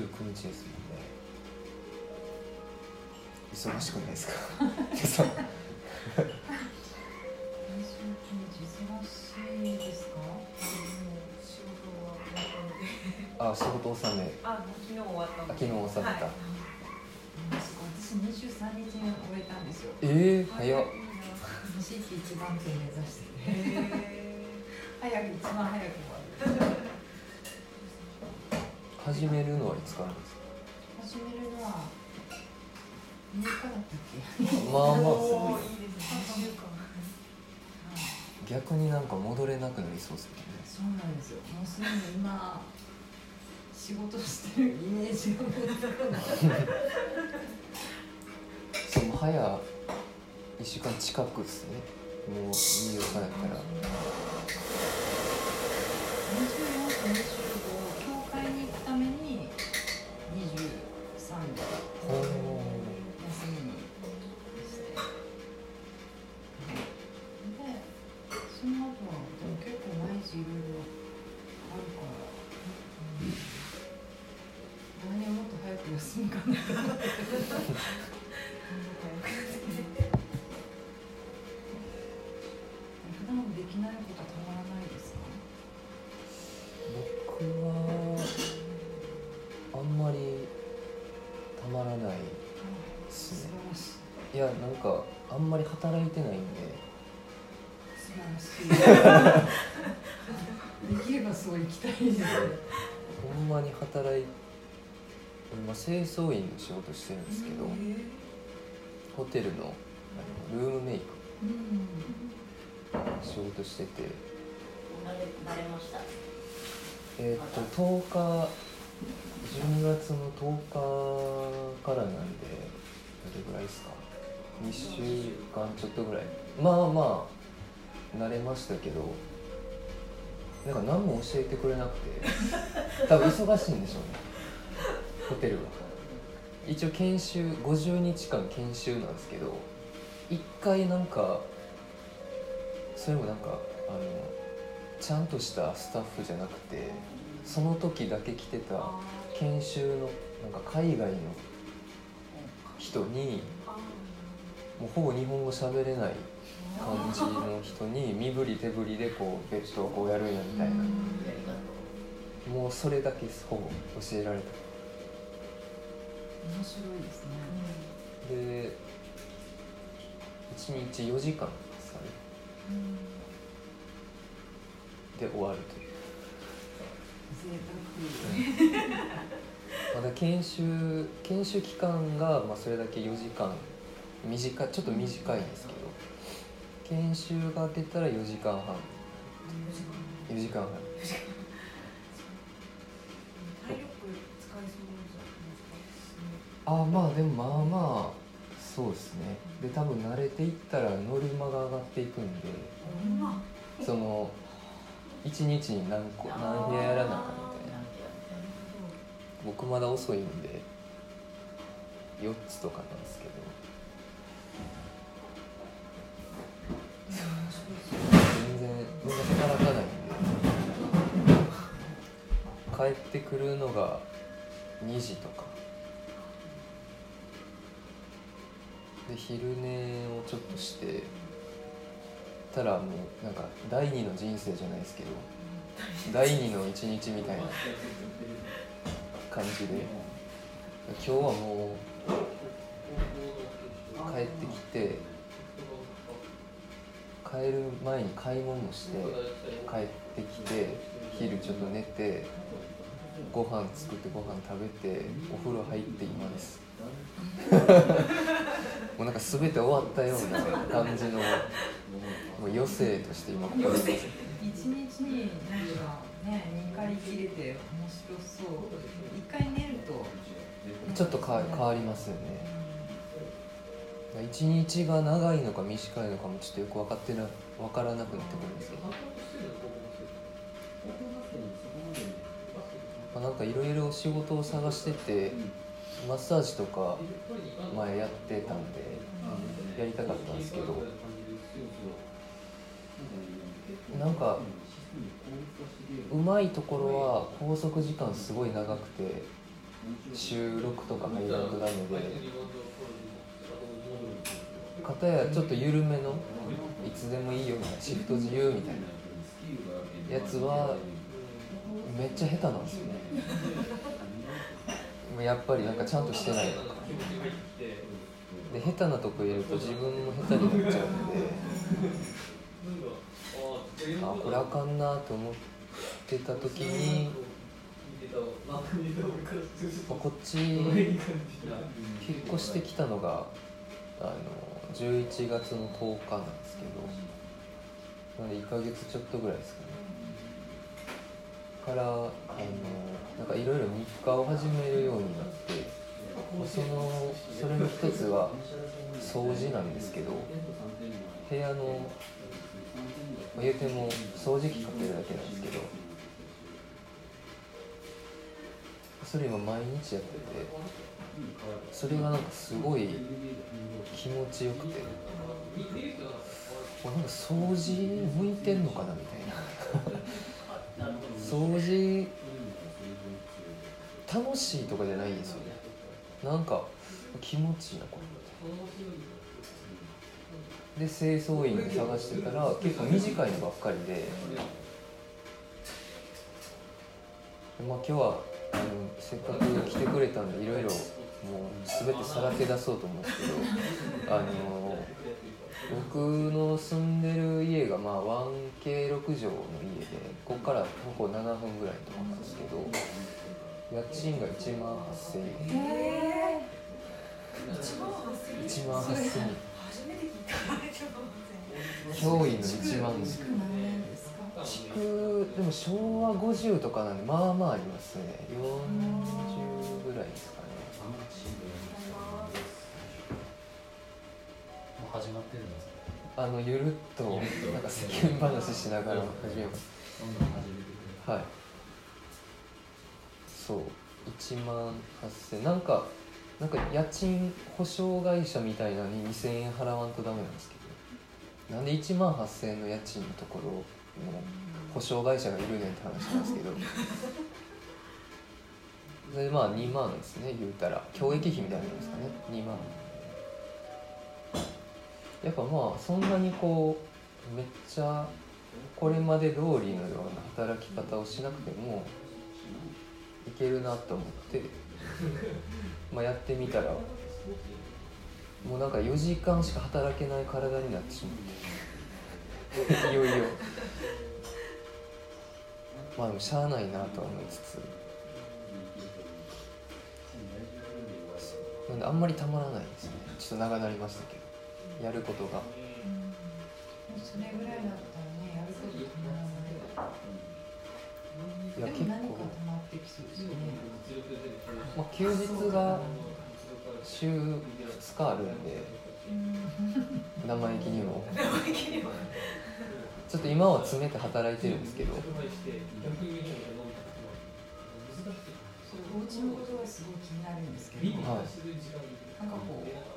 ですもんね忙しくないですかそうあ仕事納めあ昨日終わったあ昨日納めた、はい私23日に終えたんですよええー早っ新規一番手目指しててへ早く一番早く始めるのはいつからですか？始めるのは2日だったっけ？まあまあ。ーすごいいいですね逆になんか戻れなくなりそうですけどね。そうなんですよ。もうすでに今仕事してるイメージがないその早1週間近くですね。もう24日やったら。24と25教会に行くために23でまり働いてないんで。素晴らしい。できればそう行きたいで。す ねほんまに働い今清掃員の仕事してるんですけどホテルのあのルームメイク。うん仕事してて。慣れ慣れました？えーっと10日12月の10日からなんでどれぐらいですか？2週間ちょっとぐらい。まあまあ慣れましたけどなんか何も教えてくれなくて 多分忙しいんでしょうね。ホテルは。一応研修50日間研修なんですけど一回なんかそれもなんかあのちゃんとしたスタッフじゃなくてその時だけ来てた研修のなんか海外の人にもうほぼ日本語喋れない感じの人に身振り手振りでこうベッドをこうやるんやみたいな。もうそれだけほぼ教えられた。面白いですね。で1日4時間ですかね。で終わるという。贅 まだ研修研修期間がまあそれだけ4時間短いちょっと短いんですけど研修が出たら4時間半。4時間半。あまあでもまあまあそうですね。で多分慣れていったらノルマが上がっていくんでその1日に何個何部屋やらなあかんみたいな。僕まだ遅いんで4つとかなんですけど全然全然働かない。んで帰ってくるのが2時とか。で昼寝をちょっとしてたらもうなんか第二の人生じゃないですけど第二の一日みたいな感じで。今日はもう帰ってきて帰る前に買い物もして帰ってきて昼ちょっと寝てご飯作ってご飯食べてお風呂入って今です。もうなんか全て終わったような感じのもう余生として今ここ一日になんかね2回切れて面白そう。1回寝ると。ちょっとか変わりますよね一日が長いのか短いのかもちょっとよく分かってな分からなくなってくるんですけど、まあ、なんかいろいろ仕事を探しててマッサージとか前やってたんでやりたかったんですけど。なんかうまいところは拘束時間すごい長くて収録とか入らんとダメで片やちょっと緩めのいつでもいいよみたいなシフト自由みたいなやつはめっちゃ下手なんですよね。やっぱりなんかちゃんとしてないのか。で下手なとこ入れると自分も下手になっちゃうんで。あこれあかんなと思ってた時にこっち引っ越してきたのがあの11月の10日なんですけどなんで1ヶ月ちょっとぐらいですかね。からあのなんかいろいろ日課を始めるようになってそのそれの一つは掃除なんですけど部屋のまあ言うても掃除機かけるだけなんですけどそれ今毎日やっててそれがなんかすごい気持ちよくて。これなんか掃除向いてんのかなみたいな。掃除楽しいとかじゃないんですよね。なんか気持ちいいなこれ。で清掃員探してたら結構短いのばっかりで。でまあ今日はあのせっかく来てくれたんでいろいろもう全てさらけ出そうと思うんですけどあの僕の住んでる家がまあ 1K6 畳の家でここから徒歩7分ぐらいのとこなんですけど家賃が1万8000円。えー、1万8000円。1万8000円。初めて聞い。た驚異の1万円築でも昭和50とかなんでまあまあありますね40ぐらいですかねもう始まってるんですか？あのゆるっとなんか世間話しながら始めます。はい。そう。1万8000なんかなんか家賃保証会社みたいなのに2000円払わんとダメなんですけど。なんで1万8000円の家賃のところの保証会社がいるねんって話なんですけど。そ れでまあ2万ですね言うたら。教育費みたいなのですかね。2万やっぱまあそんなにこうめっちゃこれまで通りのような働き方をしなくてもいけるなと思ってまあやってみたらもうなんか4時間しか働けない体になってしまっていよいよ。まあでもしゃあないなとは思いつつ。なんであんまりたまらないですね。ちょっと長なりましたけど。やることが。それぐらいだったらねやること止まらないいや結でも何か構溜まってきそうですよね。まあ、休日が週2日あるんで生意気にも。ちょっと今は詰めて働いてるんですけど。そうお家のことがすごい気になるんですけど、はい。なんかこう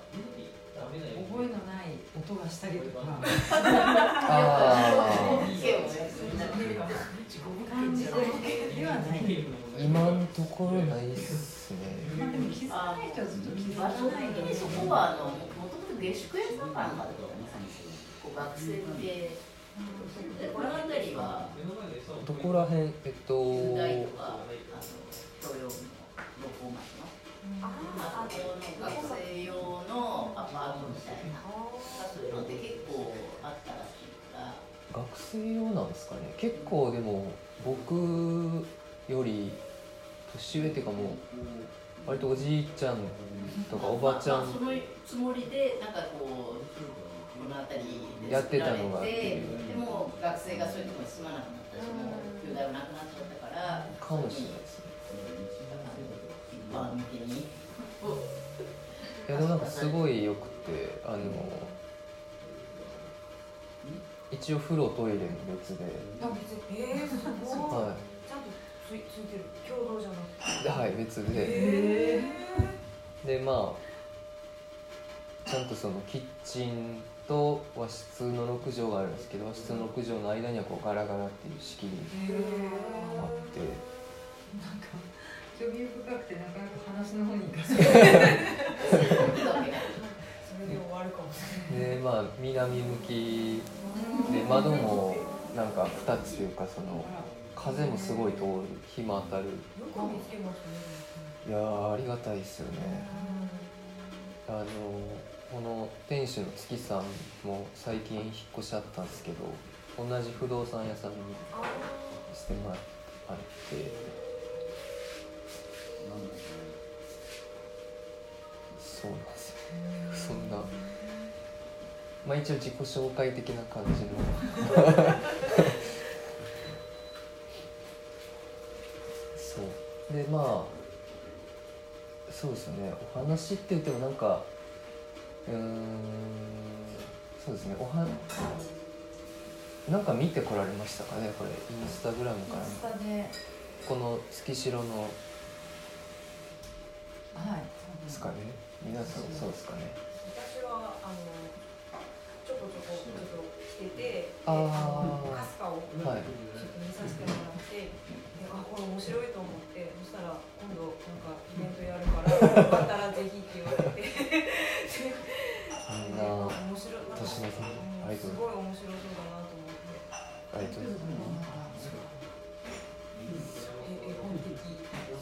覚えのない音がしたりとか。今んところない。っすね。まあでも気づかない人はずっと気づかない。的にそこはあのもともと下宿屋さんかどこら辺えっと学生用なんですかね。結構でも僕より年上っていうかもう割とおじいちゃんとかおばちゃんまあまあそのつもりでなんかこうこの辺りでやってたのがあってでも学生がそういうところに住まなくなったしもう兄弟はなくなっちゃったからかもしれないですね。一般向けに。いやでもなんかすごいよくてあの一応風呂トイレも別で、あ別にえー、すごい、はちゃんとついついてる？共同じゃなくて？はい別で。えでまあちゃんとそのキッチンと和室の6畳があるんですけど和室の6畳の間にはこうガラガラっていう仕切りー、があってなんか興味深くてなかなか話の方に行かせ それで終わるかもしれない。でまあ南向きで窓もなんか2つというかその風もすごい通る日も当たる。いやーありがたいですよね。あのこの店主の月さんも最近引っ越しあったんですけど同じ不動産屋さんにしてもらってそうなんですよ。まあ一応自己紹介的な感じの。そう。でまあそうですよね。お話って言ってもなんかうーんそうですね。おはなんか見てこられましたかねこれ。インスタグラムからこの月城の。はい。ですかね。皆さんそうですかね。私はあのこちょこちょっと来ててあー。のカスカをはいちょっと見させてもらってであこれ面白いと思ってそしたら今度なんかイベントやるから よかったらぜひって言われて。面白いなんかすごい面白そうだなと思って。ありがとうございます。え絵本的。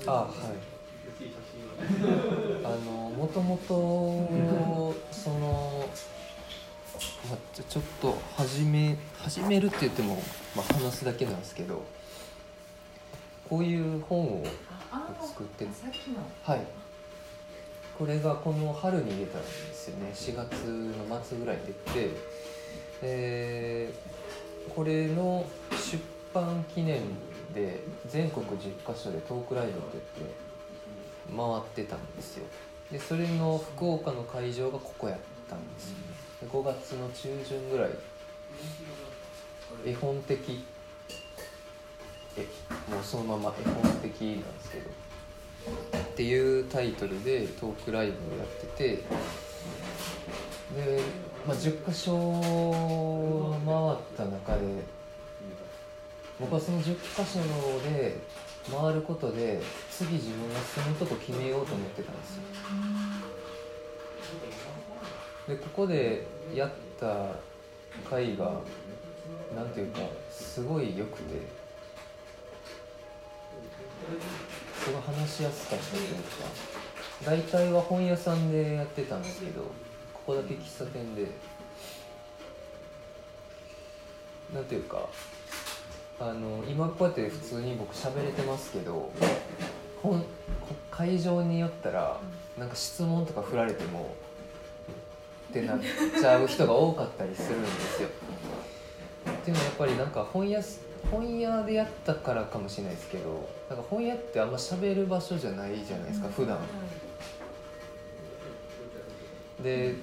あはい。あのもともとその、まあ、ちょちょっと始め始めるって言っても、まあ、話すだけなんですけどこういう本を作ってはい。これがこの春に出たんですよね。4月の末ぐらいに出てでこれの出版記念で全国10カ所でトークライブって言って回ってたんですよ。でそれの福岡の会場がここやったんですよ5月の中旬ぐらい。絵本的。えもうそのまま絵本的なんですけど。っていうタイトルでトークライブをやってて。で、まあ、10か所回った中で僕はその10か所で回ることで次自分が住むとこ決めようと思ってたんですよ。でここでやった回がなんていうかすごい良くてすごい話しやすかったというか大体は本屋さんでやってたんですけどここだけ喫茶店でなんていうかあの今こうやって普通に僕喋れてますけど本会場によったらなんか質問とか振られてもってなっちゃう人が多かったりするんですよ。っていうのはやっぱりなんか本屋す本屋でやったからかもしれないですけどなんか本屋ってあんま喋る場所じゃないじゃないですか普段。で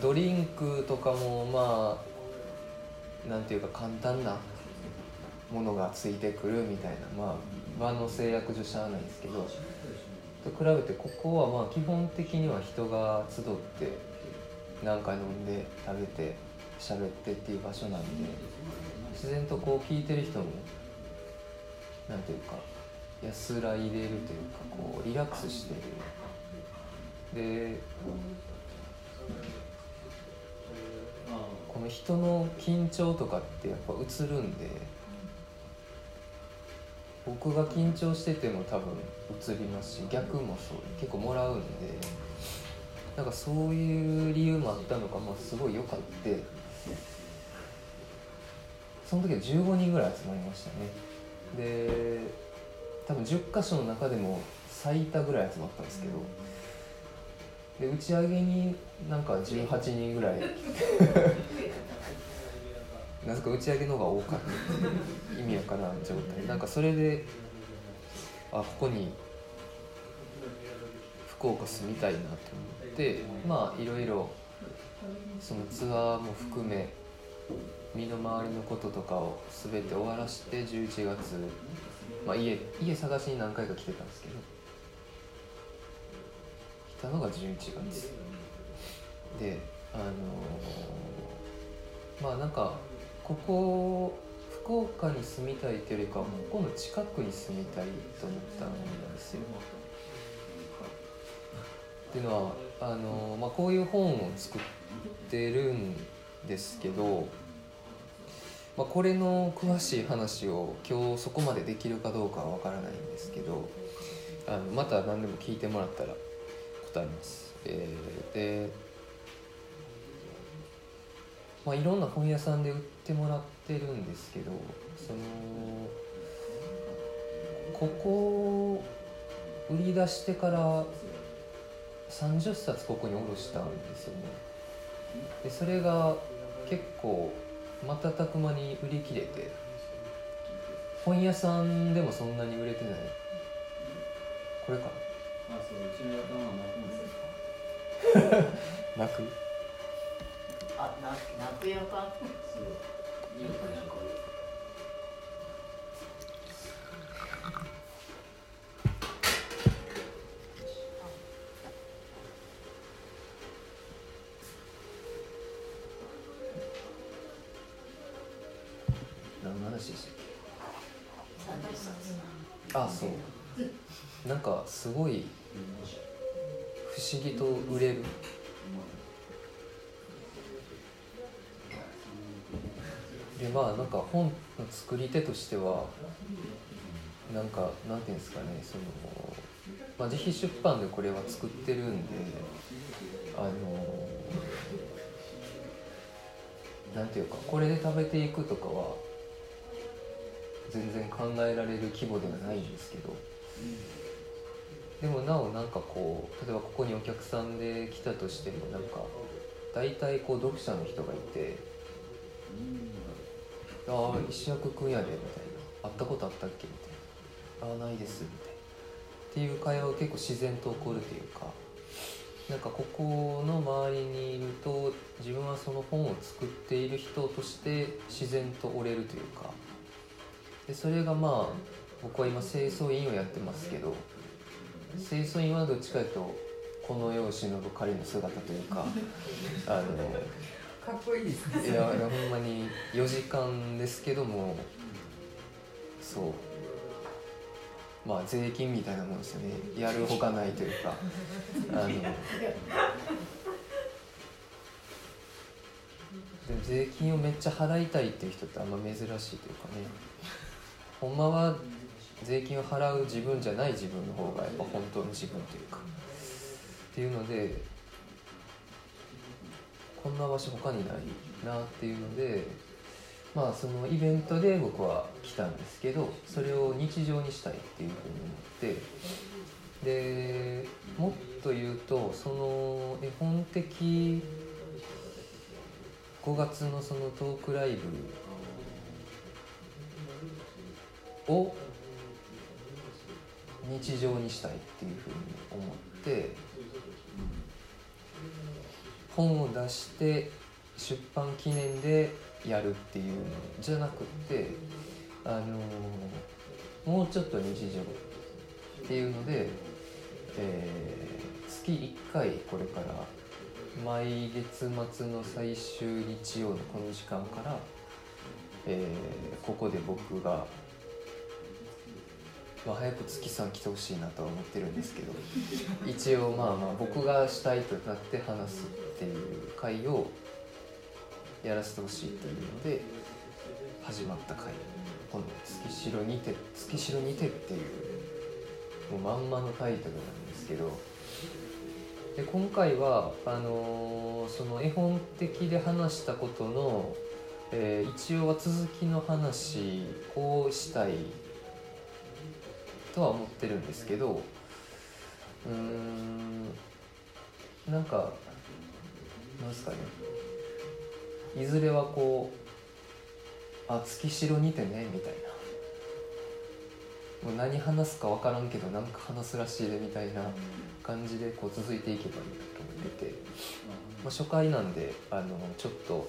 ドリンクとかもまあなんていうか簡単なものがついてくるみたいな。まあ場の制約上しゃあないんですけど。と比べてここはまあ基本的には人が集って何か飲んで食べて喋ってっていう場所なんで自然とこう聞いてる人もなんていうか安らいでるというかこうリラックスしてる。でこの人の緊張とかってやっぱ映るんで僕が緊張してても多分映りますし逆もそう結構もらうんで。なんかそういう理由もあったのか、まあ、すごい良かってその時は15人ぐらい集まりましたね。で多分10箇所の中でも最多ぐらい集まったんですけどで打ち上げになんか18人ぐらい。なぜか打ち上げの方が多かった。意味わからん状態。なんかそれであここに福岡住みたいなと思ってまあいろいろそのツアーも含め身の回りのこととかを全て終わらして11月、まあ、家家探しに何回か来てたんですけど来たのが11月。であのーまあなんかここ福岡に住みたいというよりかはここの近くに住みたいと思ったんですよ。っていうのはあの、まあ、こういう本を作ってるんですけど、まあ、これの詳しい話を今日そこまでできるかどうかは分からないんですけどあのまた何でも聞いてもらったら答えます。えーでまあ、いろんな本屋さんで売ってもらってるんですけどそのここ売り出してから30冊ここに卸したんですよね。でそれが結構瞬く間に売り切れて本屋さんでもそんなに売れてない。これかあそううちのやかんは泣くんですよな 泣くあな泣くやか。そう思議と売れる。でまあなんか本の作り手としてはなんかなんていうんですかねその、まあ、自費出版でこれは作ってるんであのなんていうかこれで食べていくとかは全然考えられる規模ではないんですけど。でもなおなんかこう例えばここにお客さんで来たとしてもなんか大体こう読者の人がいて「ああ石役くんやで」みたいな「会ったことあったっけ?」みたいな「ああないです」みたいな。っていう会話が結構自然と起こるというかなんかここの周りにいると自分はその本を作っている人として自然と折れるというか。でそれがまあ僕は今清掃員をやってますけど清掃員はどっちかというとこの世を忍ぶ彼の姿というか あのかっこいいですねいやいやほんまに4時間ですけどもそう。まあ税金みたいなもんですよね。やるほかないというか。あのでも税金をめっちゃ払いたいっていう人ってあんま珍しいというかね。ほんまは税金を払う自分じゃない自分の方がやっぱ本当の自分というか。っていうのでこんな場所他にないなっていうのでまあそのイベントで僕は来たんですけどそれを日常にしたいっていうふうに思って。でもっと言うとその絵本的5月のそのトークライブを日常にしたいっていうふうに思って本を出して出版記念でやるっていうのじゃなくってあのもうちょっと日常っていうので、えー月1回これから毎月末の最終日曜のこの時間から、えーここで僕が、まあ、早く月さん来てほしいなとは思ってるんですけど一応まあまあ僕がしたいとなって話すっていう会をやらせてほしいというので始まった会この「月城にて」「月城にて」っていうもうまんまのタイトルなんですけどで今回はあのーその絵本的で話したことの、えー一応は続きの話をしたいとは思ってるんですけどうんなんかなんですかね。いずれはこう「あ月城にてね」みたいな。もう何話すか分からんけどなんか話すらしいでみたいな感じでこう続いていけばいいなと思ってて、まあ、初回なんであのちょっと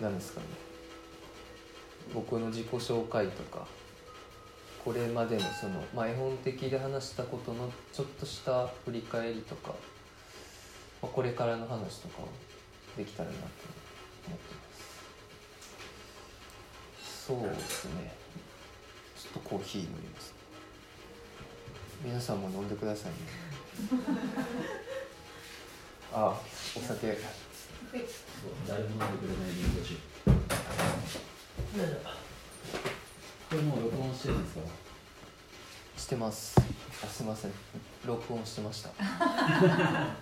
なんですかね。僕の自己紹介とかこれまでのその、まあ、絵本的で話したことのちょっとした振り返りとか、まあ、これからの話とかをできたらなと思ってます。そうですね。ちょっとコーヒー飲みます。皆さんも飲んでくださいね。あお酒。そう誰も飲んでくれないリンゴ酒これもう録音してるんですか？してます。あすいません。録音してました。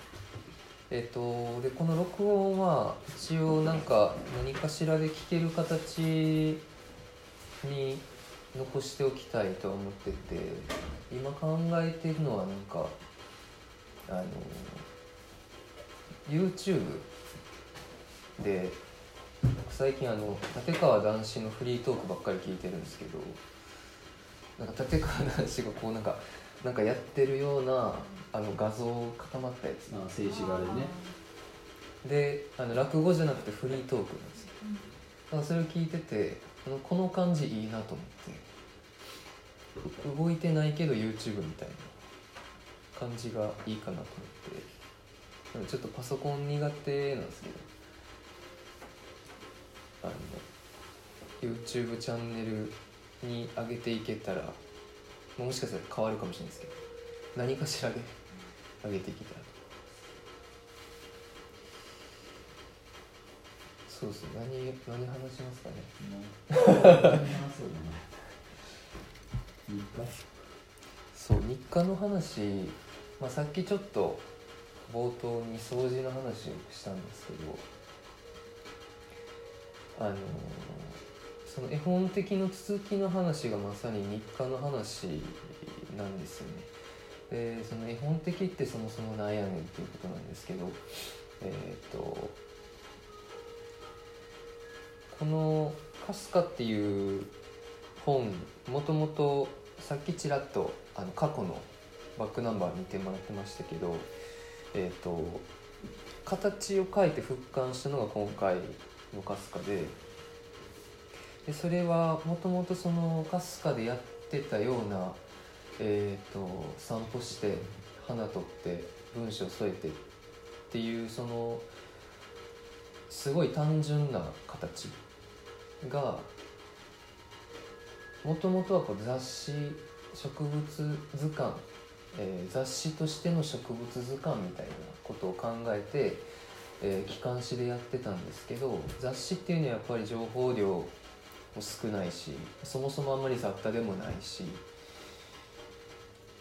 えっとでこの録音は一応なんか何かしらで聞ける形に残しておきたいとは思ってて今考えてるのはなんかあの YouTube で最近あの立川談志のフリートークばっかり聞いてるんですけどなんか立川談志がこうなんかなんかやってるようなあの画像固まったやつ。あ静止画でね。であの落語じゃなくてフリートークなんですよ。だからそれを聞いててあのこの感じいいなと思って。動いてないけど YouTube みたいな感じがいいかなと思って。ちょっとパソコン苦手なんですけどあの YouTube チャンネルに上げていけたらもしかしたら変わるかもしれないですけど何かしらで上げていけたらそうです何何話しますかね？そう日課の話、まあ、さっきちょっと冒頭に掃除の話をしたんですけどあのその絵本的の続きの話がまさに日課の話なんですよね。でその絵本的ってそもそもなんやねんっていうことなんですけどえっ、とこの「かすか」っていう本もともとさっきちらっとあの過去のバックナンバー見てもらってましたけどえっ、と形を変えて復刊したのが今回のかすかで。でそれはもともとそのかすかでやってたような、えー、と散歩して花取って文章添えてっていうそのすごい単純な形がもともとはこう雑誌植物図鑑、えー雑誌としての植物図鑑みたいなことを考えて、えー機関誌でやってたんですけど雑誌っていうのはやっぱり情報量も少ないしそもそもあんまり雑多でもないし。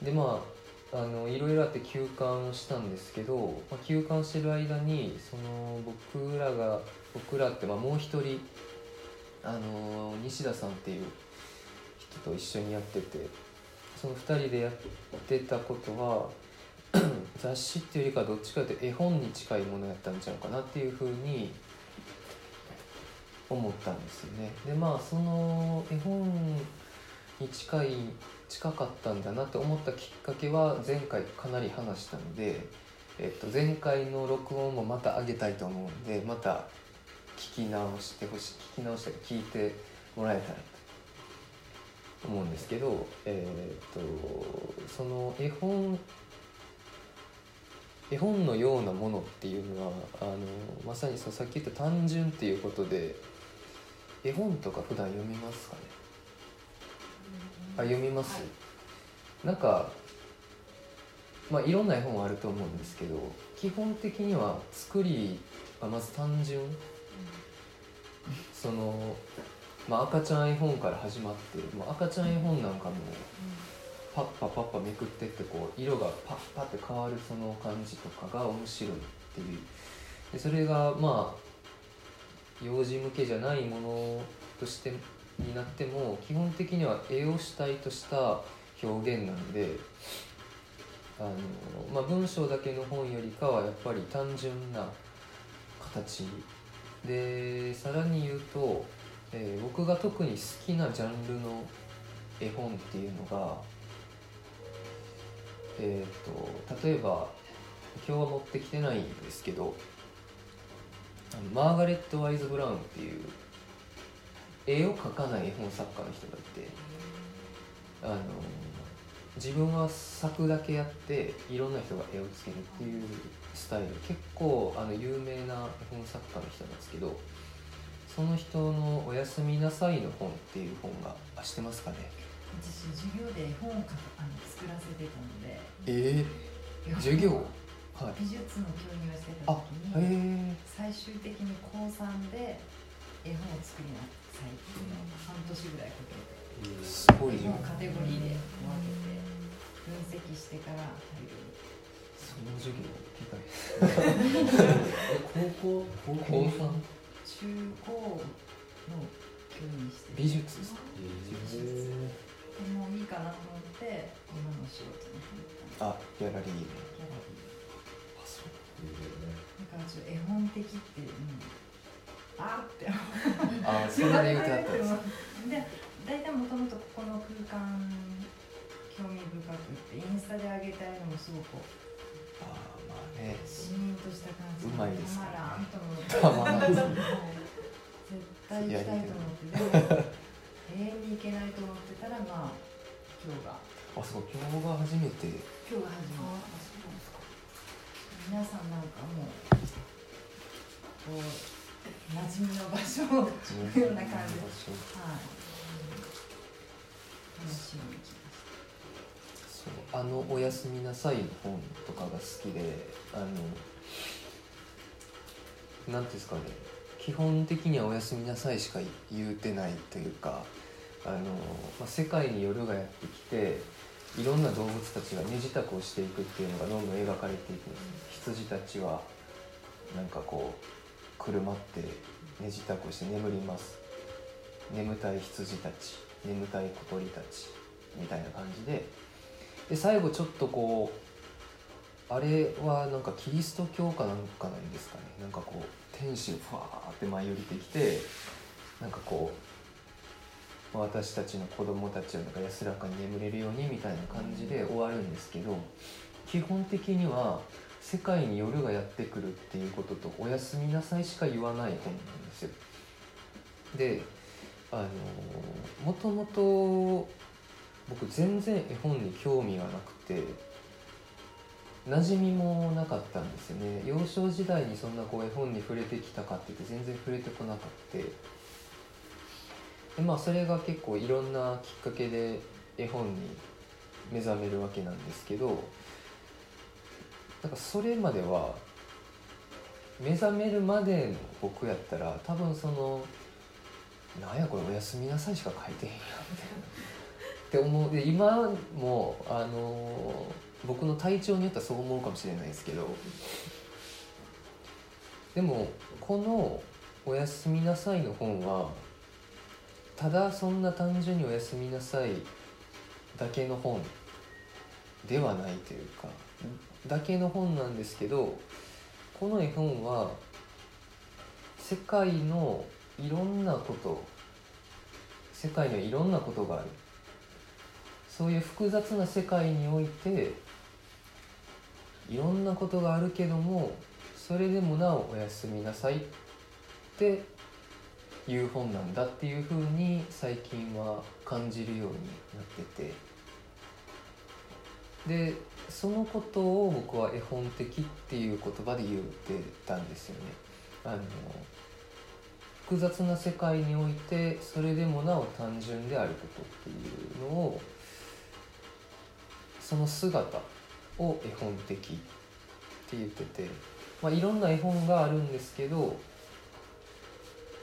でまああのいろいろあって休刊したんですけど、まあ、休刊してる間にその僕らが僕らってまあもう一人あの西田さんっていう人と一緒にやっててその2人でやってたことは 雑誌っていうよりかどっちかというと絵本に近いものやったんちゃうかなっていうふうに思ったんですよね。でまあその絵本に近い近かったんだなって思ったきっかけは前回かなり話したので、えっと、前回の録音もまた上げたいと思うんでまた聞き直してほしい聞き直して聞いてもらえたらと思うんですけど、えっとその絵本絵本のようなものっていうのはあのまさにさっき言った単純っていうことで絵本とか普段読みますかね？あ読みます、なんかまあいろんな絵本あると思うんですけど基本的には作りがまず単純。その、まあ、赤ちゃん絵本から始まって、まあ、赤ちゃん絵本なんかもパッパパッパめくってってこう色がパッパって変わるその感じとかが面白いっていうでそれがまあ幼児向けじゃないものとしてになっても基本的には絵を主体とした表現なんであの、まあ、文章だけの本よりかはやっぱり単純な形でさらに言うと、えー僕が特に好きなジャンルの絵本っていうのがえー、と例えば今日は持ってきてないんですけどマーガレット・ワイズ・ブラウンっていう絵を描かない絵本作家の人がいてあの自分は作だけやっていろんな人が絵をつけるっていうスタイル。結構あの有名な絵本作家の人なんですけどその人の「おやすみなさい」の本っていう本があ知ってますかね？私授業で絵本をかあの作らせてたのでえ授業？はい。美術の教員をしてたあ時へにえ最終的に高3で絵本を作りなさいっていうのを半年ぐらいかけてすごい絵本カテゴリーで分けて分析してから入る。その授業理解え高校？高高校三？中高の教員して美術ですか？えでもういいかなと思って今の仕事に入ったあギャラリーで。ギャラリー。あそう。だからちょっと絵本的って、うん、あーってあそんなに言うてあったんですか。で大体もともとここの空間興味深くってインスタで上げたいのもすごくあーまあね。シーンとした感じうまいですたまらんと思って。たまらん絶対行きたいと思って。でも永遠に行けないと思ってたらまあ今日が。あそう今日が初めて。今日が始まった皆さんなんかもうこう馴染みの場所のような感じはい。楽しみに来ましそうあの「おやすみなさい」の本とかが好きであのなんていうんですかね基本的には「おやすみなさい」しか言うてないというかあの、まあ、世界に夜がやってきていろんな動物たちが身支度をしていくっていうのがどんどん描かれていく羊たちはなんかこうくるまって身支度をして眠ります。眠たい羊たち眠たい小鳥たちみたいな感じで。で最後ちょっとこうあれはなんかキリスト教かなんかなんですかね。なんかこう天使がふわーて舞い降りてきてなんかこう私たちの子供たちをなんか安らかに眠れるようにみたいな感じで終わるんですけど基本的には世界に夜がやってくるっていうことと「おやすみなさい」しか言わない本なんですよ。であのもともと僕全然絵本に興味がなくて馴染みもなかったんですよね。幼少時代にそんなこう絵本に触れてきたかって言って全然触れてこなかったでまあそれが結構いろんなきっかけで絵本に目覚めるわけなんですけどなんかそれまでは目覚めるまでの僕やったら多分そのなんやこれおやすみなさいしか書いてへんやんみたいな。って思う。で今もあの僕の体調によってはそう思うかもしれないですけどでもこの「おやすみなさい」の本はただそんな単純に「おやすみなさい」だけの本ではないというかだけの本なんですけどこの絵本は世界のいろんなこと世界にはいろんなことがある。そういう複雑な世界においていろんなことがあるけどもそれでもなおおやすみなさいっていう本なんだっていうふうに最近は感じるようになっててでそのことを僕は絵本的っていう言葉で言ってたんですよね。あの複雑な世界においてそれでもなお単純であることっていうのをその姿を絵本的って言ってて、まあ、いろんな絵本があるんですけど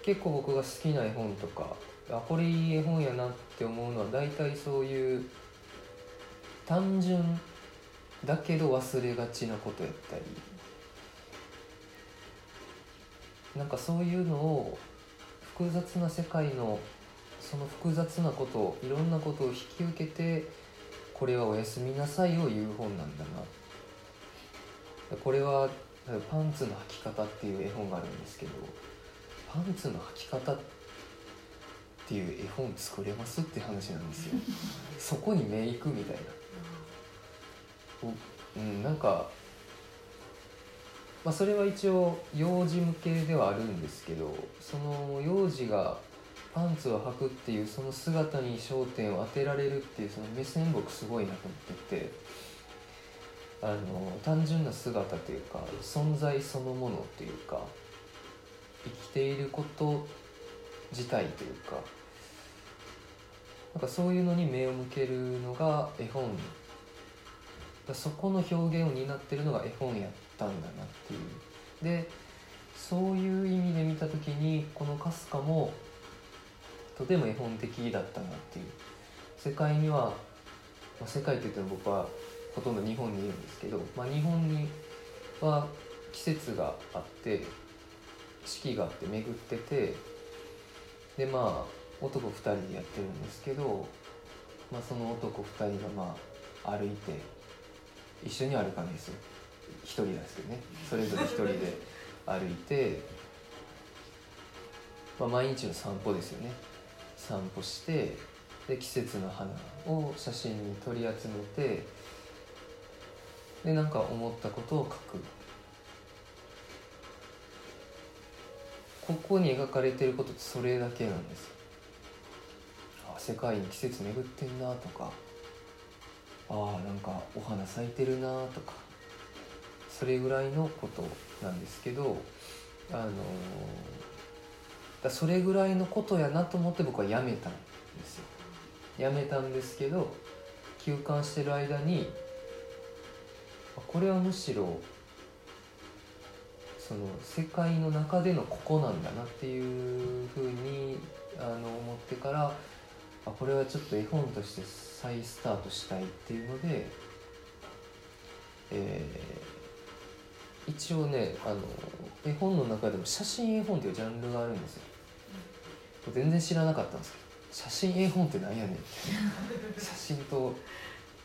結構僕が好きな絵本とかあこれいい絵本やなって思うのは大体そういう単純だけど忘れがちなことやったりなんかそういうのを複雑な世界のその複雑なこといろんなことを引き受けてこれはおやすみなさいを言う本なんだな。これはパンツの履き方っていう絵本があるんですけどパンツの履き方っていう絵本作れますって話なんですよ。そこに目いくみたいな。うんなんかまあそれは一応幼児向けではあるんですけどその幼児がパンツを履くっていうその姿に焦点を当てられるっていうその目線僕すごいなと思っててあの単純な姿というか存在そのものというか生きていること自体というかなんかそういうのに目を向けるのが絵本。だそこの表現を担ってるのが絵本やったんだなっていう。でそういう意味で見た時にこのかすかもとても絵本的だったなっていう。世界には、まあ、世界って言っても僕はほとんど日本にいるんですけど、まあ、日本には季節があって四季があって巡っててでまあ男2人でやってるんですけど、まあ、その男2人がまあ歩いて一緒に歩かないですよ。一人ですけどね。それぞれ一人で歩いて、まあ、毎日の散歩ですよね。散歩してで季節の花を写真に取り集めてでなんか思ったことを書く。ここに描かれてることってそれだけなんです。あ世界に季節巡ってんなとか。ああなんかお花咲いてるなとか。それぐらいのことなんですけどあのだそれぐらいのことやなと思って僕はやめたんですよ。やめたんですけど休館してる間にこれはむしろその世界の中でのここなんだなっていうふうにあの思ってからあこれはちょっと絵本として再スタートしたいっていうので、えー、一応ねあの絵本の中でも写真絵本っていうジャンルがあるんですよ。全然知らなかったんですけど写真絵本って何やねん写真と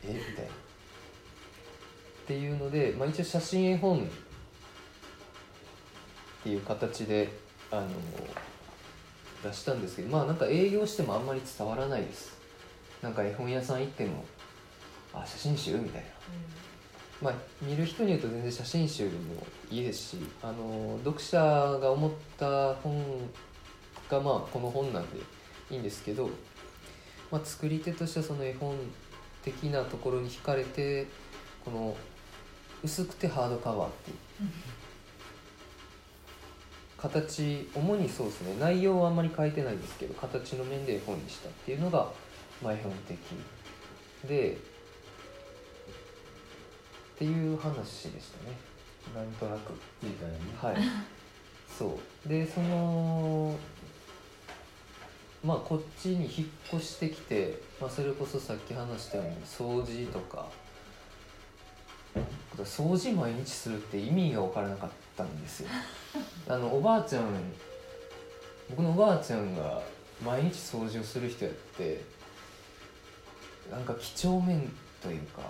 えみたいな。っていうので、まあ、一応写真絵本っていう形であの出したんですけどまあなんか営業してもあんまり伝わらないです。なんか絵本屋さん行ってもあ写真集みたいな、まあ見る人に言うと全然写真集でもいいですしあの読者が思った本がまあこの本なんでいいんですけど、まあ、作り手としてはその絵本的なところに惹かれてこの薄くてハードカバーっていう形主にそうですね。内容はあんまり変えてないんですけど形の面で絵本にしたっていうのが、まあ、絵本的でっていう話でしたね。なんとなくみたいなね。はい。そう。でそのまあこっちに引っ越してきて、まあ、それこそさっき話したように掃除とか掃除毎日するって意味が分からなかったんですよ。あのおばあちゃん僕のおばあちゃんが毎日掃除をする人やってなんか几帳面というか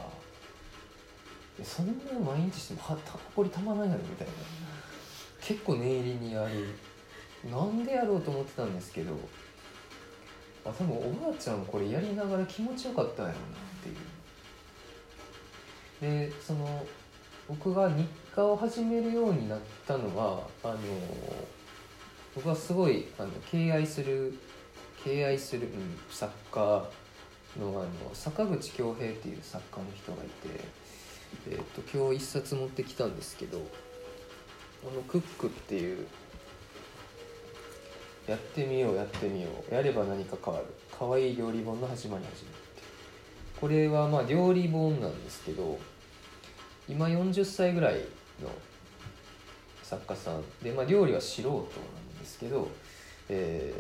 えそんな毎日してもはたほこりたまらないのみたいな。結構念入りにやる。なんでやろうと思ってたんですけどあ多分おばあちゃんこれやりながら気持ちよかったんやろうなっていう。でその僕が日課を始めるようになったのはあの僕はすごいあの敬愛する敬愛する、うん、作家のあの坂口恭平っていう作家の人がいて、えー、と今日一冊持ってきたんですけど「あのクック」っていう「やってみようやってみようやれば何か変わる。可愛い料理本の始まり始め」ってこれはまあ料理本なんですけど今40歳ぐらいの作家さんで、まあ、料理は素人なんですけど、え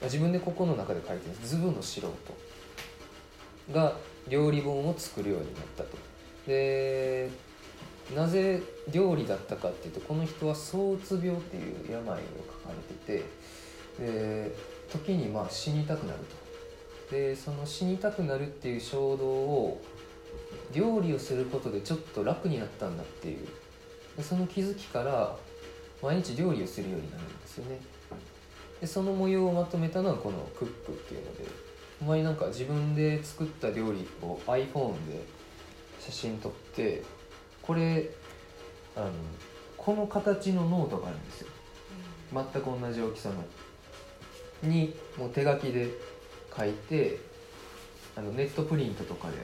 ー、自分でここの中で書いてるんです。ズブの素人が料理本を作るようになったと。でなぜ料理だったかっていうとこの人は躁うつ病っていう病を抱えててで時にまあ死にたくなると。でその死にたくなるっていう衝動を料理をすることでちょっと楽になったんだっていう。でその気づきから毎日料理をするようになるんですよね。でその模様をまとめたのはこのクックっていうのでほんまになんか自分で作った料理を iPhone で写真撮ってこれあのこの形のノートがあるんですよ。全く同じ大きさのにもう手書きで書いてあのネットプリントとかで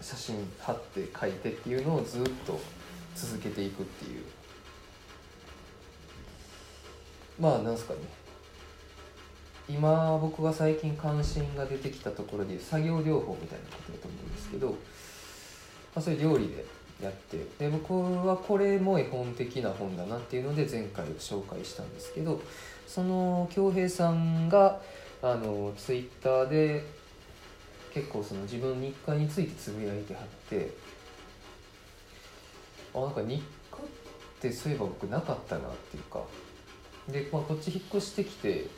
写真貼って書いてっていうのをずっと続けていくっていう。まあなんすかね。今僕が最近関心が出てきたところで作業療法みたいなことだと思うんですけどまあ、それ料理でやってで僕はこれも絵本的な本だなっていうので前回紹介したんですけどその恭平さんがあのツイッターで結構その自分の日課についてつぶやいてはってあなんか日課ってそういえば僕なかったなっていうかで、まあ、こっち引っ越してきて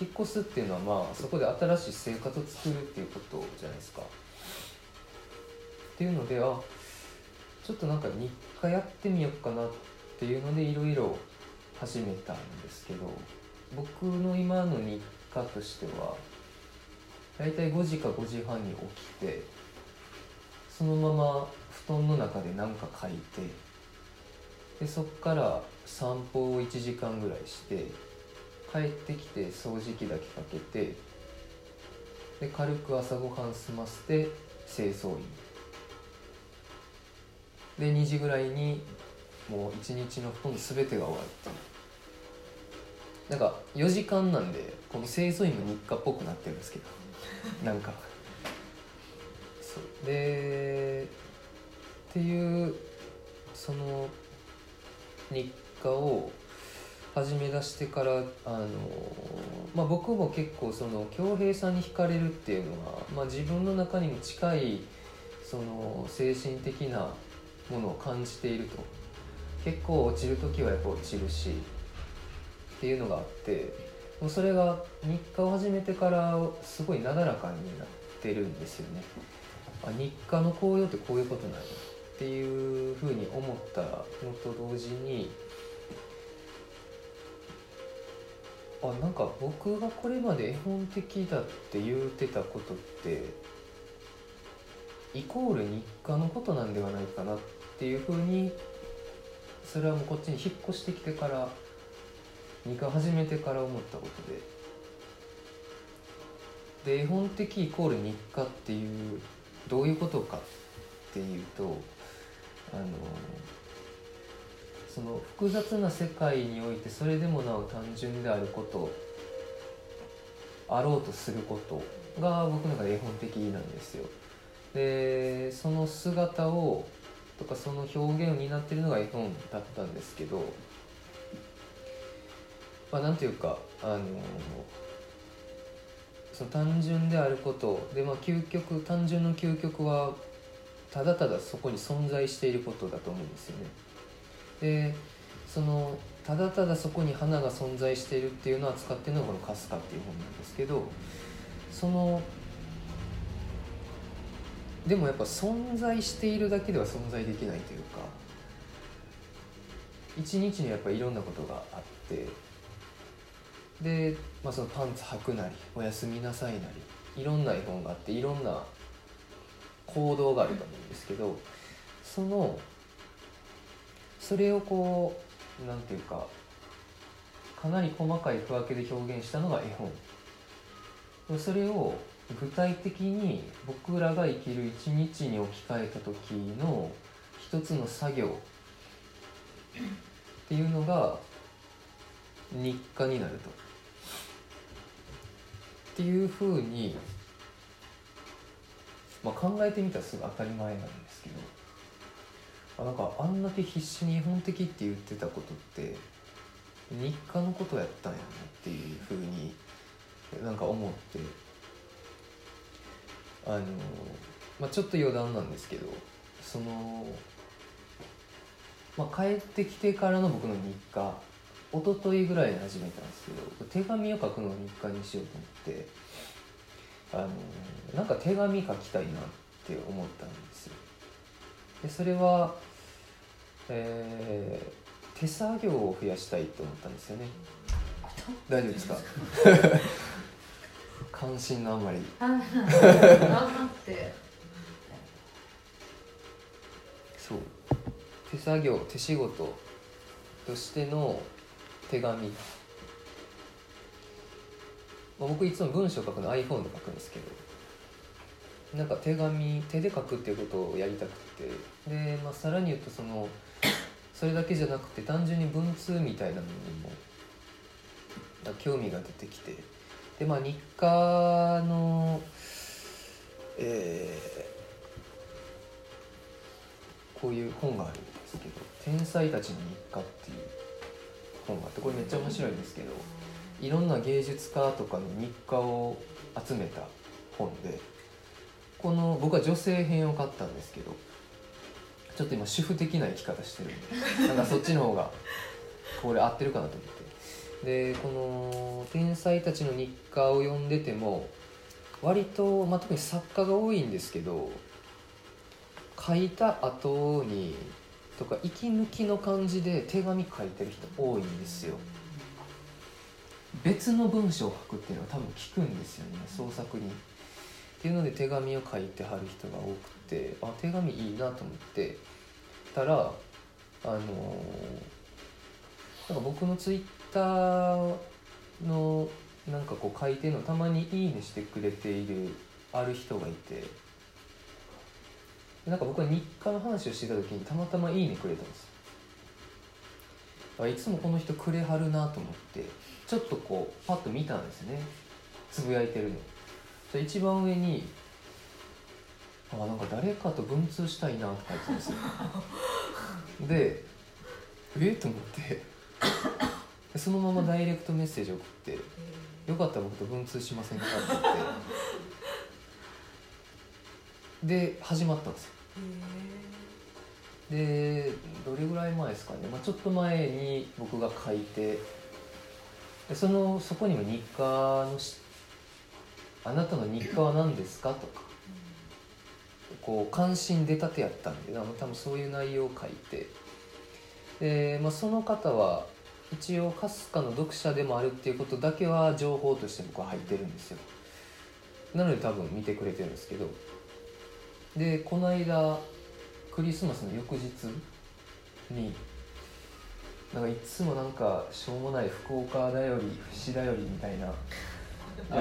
引っ越すっていうのはまあそこで新しい生活を作るっていうことじゃないですか。っていうのであちょっとなんか日課やってみようかなっていうのでいろいろ始めたんですけど僕の今の日課としては大体5時か5時半に起きてそのまま布団の中で何か書いてでそっから散歩を1時間ぐらいして帰ってきて掃除機だけかけてで軽く朝ごはん済ませて清掃員で2時ぐらいにもう一日のほとんど全てが終わるっていう。なんか4時間なんでこの清掃員も日課っぽくなってるんですけど。なんか。そう。でっていうその日課を始め出してからあの、まあ、僕も結構その恭平さんに惹かれるっていうのは、まあ、自分の中にも近いその精神的なものを感じていると結構落ちる時はやっぱ落ちるしっていうのがあってもうそれが日課を始めてからすごいなだらかになってるんですよね。あ日課の紅葉ってこういうことなんやっていうふうに思ったのと同時にあなんか僕がこれまで絵本的だって言うてたことってイコール日課のことなんではないかなってていうふうにそれはもうこっちに引っ越してきてから日課始めてから思ったことでで絵本的イコール日課っていうどういうことかっていうとあのその複雑な世界においてそれでもなお単純であることあろうとすることが僕の中で絵本的なんですよ。でその姿をとかその表現を担ってるのが絵本だったんですけどまあなんていうかあのその単純であることでまあ究極単純の究極はただただそこに存在していることだと思うんですよね。でそのただただそこに花が存在しているっていうのを扱ってるのがこの「かすか」っていう本なんですけどそのでもやっぱ存在しているだけでは存在できないというか一日にやっぱいろんなことがあってで、まあ、そのパンツ履くなりおやすみなさいなりいろんな絵本があっていろんな行動があると思うんですけどそのそれをこうなんていうかかなり細かい区分けで表現したのが絵本。それを具体的に僕らが生きる一日に置き換えた時の一つの作業っていうのが日課になると。っていうふうに、まあ、考えてみたらすぐ当たり前なんですけどあなんかあんだけ必死に絵本的って言ってたことって日課のことやったんやなっていうふうになんか思ってあの、まあ、ちょっと余談なんですけどその、まあ、帰ってきてからの僕の日課一昨日ぐらいに始めたんですけど手紙を書くのを日課にしようと思ってあのなんか手紙書きたいなって思ったんですよ。でそれは、えー、手作業を増やしたいと思ったんですよね。大丈夫ですか？関心のあんまり。そう。手作業手仕事としての手紙、まあ、僕いつも文章書くの iPhone で書くんですけど。なんか手紙手で書くっていうことをやりたくて。で、まあ、さらに言うとそのそれだけじゃなくて単純に文通みたいなのにも興味が出てきてでまあ日課のえこういう本があるんですけど「天才たちの日課」っていう本があってこれめっちゃ面白いんですけどいろんな芸術家とかの日課を集めた本でこの僕は女性編を買ったんですけどちょっと今主婦的な生き方してるんでなんかそっちの方がこれ合ってるかなと思って。でこの「天才たちの日課」を読んでても割と、まあ、特に作家が多いんですけど書いた後にとか息抜きの感じで手紙書いてる人多いんですよ。別の文章を書くっていうのは多分聞くんですよね創作に。っていうので手紙を書いてはる人が多くてあ手紙いいなと思ってたらあのーなんか僕のツイッターのなんかこう書いてのたまに「いいね」してくれているある人がいてなんか僕は日課の話をしてた時にたまたま「いいね」くれたんですいつもこの人くれはるなと思ってちょっとこうパッと見たんですね。つぶやいてるの。じゃ一番上にあなんか誰かと文通したいなって書いてたんですよ。でえ？っと思って。でそのままダイレクトメッセージ送って「よかったら僕と文通しませんか?」って言って。で始まったんですよ。でどれぐらい前ですかね、まあ、ちょっと前に僕が書いてでそのそこにも日課のし「あなたの日課は何ですか?」とかこう関心出たてやったんであの多分そういう内容を書いて。で、まあ、その方は一応かすかの読者でもあるっていうことだけは情報として僕は入ってるんですよ。なので多分見てくれてるんですけど。でこの間クリスマスの翌日になんかいつもなんかしょうもない福岡だより節だよりみたいなや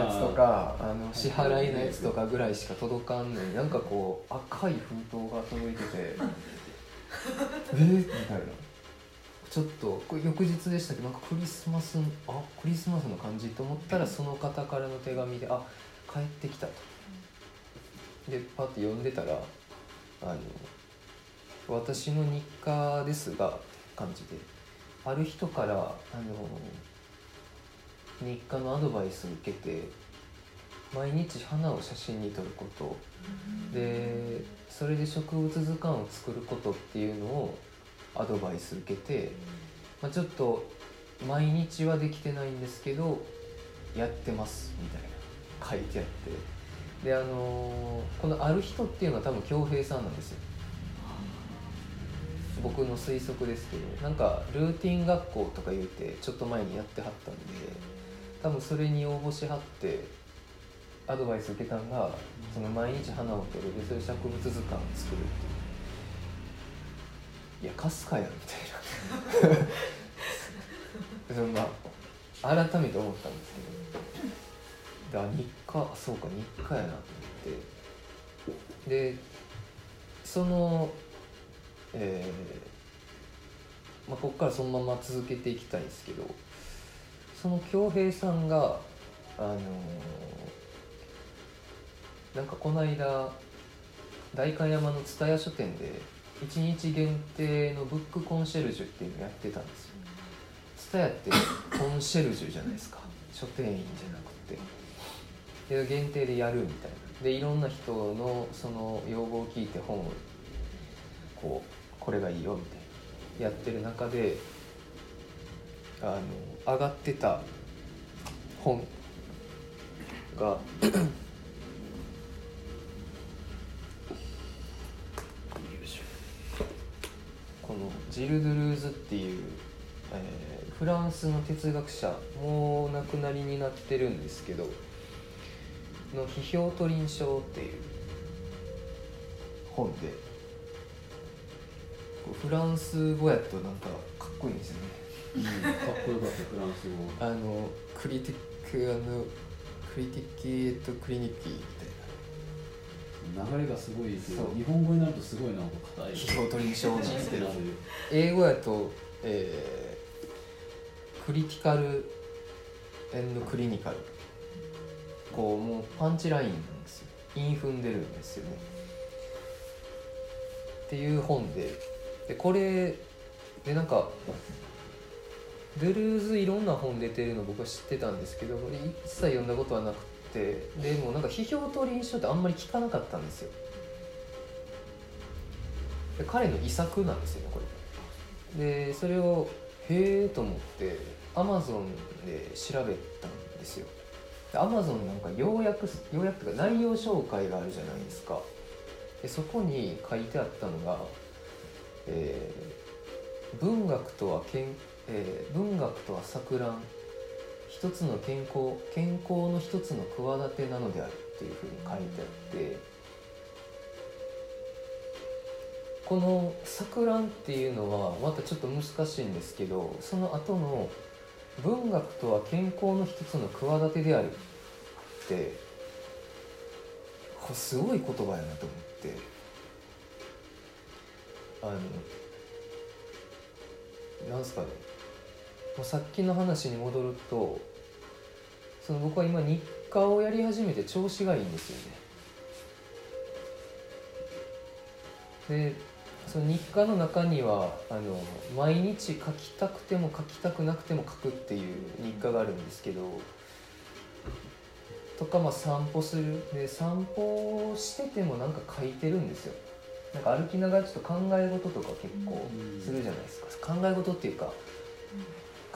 つとかあの支払いのやつとかぐらいしか届かんのになんかこう赤い封筒が届いてて え？ー、みたいなちょっとこれ翌日でしたけ？どなんかクリスマスあクリスマスの感じと思ったらその方からの手紙であ帰ってきたと。でパッて読んでたらあの「私の日課ですが」感じで。ある人からあの日課のアドバイスを受けて毎日花を写真に撮ること。でそれで植物図鑑を作ることっていうのをアドバイス受けて、まあ、ちょっと毎日はできてないんですけどやってますみたいな書いてあって。であのーこの「ある人」っていうのは多分恭平さんなんですよ。僕の推測ですけどなんかルーティン学校とか言うてちょっと前にやってはったんで多分それに応募しはってアドバイス受けたんがその毎日花を撮るでそれ植物図鑑を作るっていういやかすかやみたいな。そのまあ改めて思ったんですけど。であ日課そうか日課やなと思って。でそのえーまあ、ここからそのまま続けていきたいんですけど。その恭平さんがあのーなんかこの間代官山の蔦屋書店で1日限定のブックコンシェルジュっていうのやってたんですよ。蔦屋ってコンシェルジュじゃないですか。書店員じゃなくて。で限定でやるみたいな。でいろんな人のその要望を聞いて本をこうこれがいいよみたいなやってる中であの上がってた本がこのジル・ドゥルーズっていう、えーフランスの哲学者もうお亡くなりになってるんですけどの「批評と臨床」っていう本でフランス語やとなんかかっこいいんですよね。うん、かっこよかったフランス語。あのクリティックあのクリティッキーとクリニッキーみたいな流れがすごいけどそう。日本語になるとすごいなんか硬い。批評と臨床なんですけどなる英語やと、えークリティカルエンドクリニカルこうもうパンチラインなんですよ。韻踏んでるんですよね。ていう本で。でこれでなんかドゥルーズいろんな本出てるの僕は知ってたんですけど一切読んだことはなくてでもなんか批評と臨床ってあんまり聞かなかったんですよ。で彼の遺作なんですよねこれ。でそれをへえと思ってアマゾンで調べたんですよ。アマゾンなんか要約要約というか内容紹介があるじゃないですか。でそこに書いてあったのが、えー文学とは健、えー文学とは錯乱。一つの健康健康の一つの企てなのであるっていうふうに書いてあってこの「錯乱」っていうのはまたちょっと難しいんですけどその後の「文学とは健康の一つの企てである」ってこれすごい言葉やなと思って。あのなんすかね。さっきの話に戻るとその僕は今日課をやり始めて調子がいいんですよね。でその日課の中にはあの毎日書きたくても書きたくなくても書くっていう日課があるんですけどとかまあ散歩する。で散歩しててもなんか書いてるんですよ。なんか歩きながらちょっと考え事とか結構するじゃないですか、考え事っていうか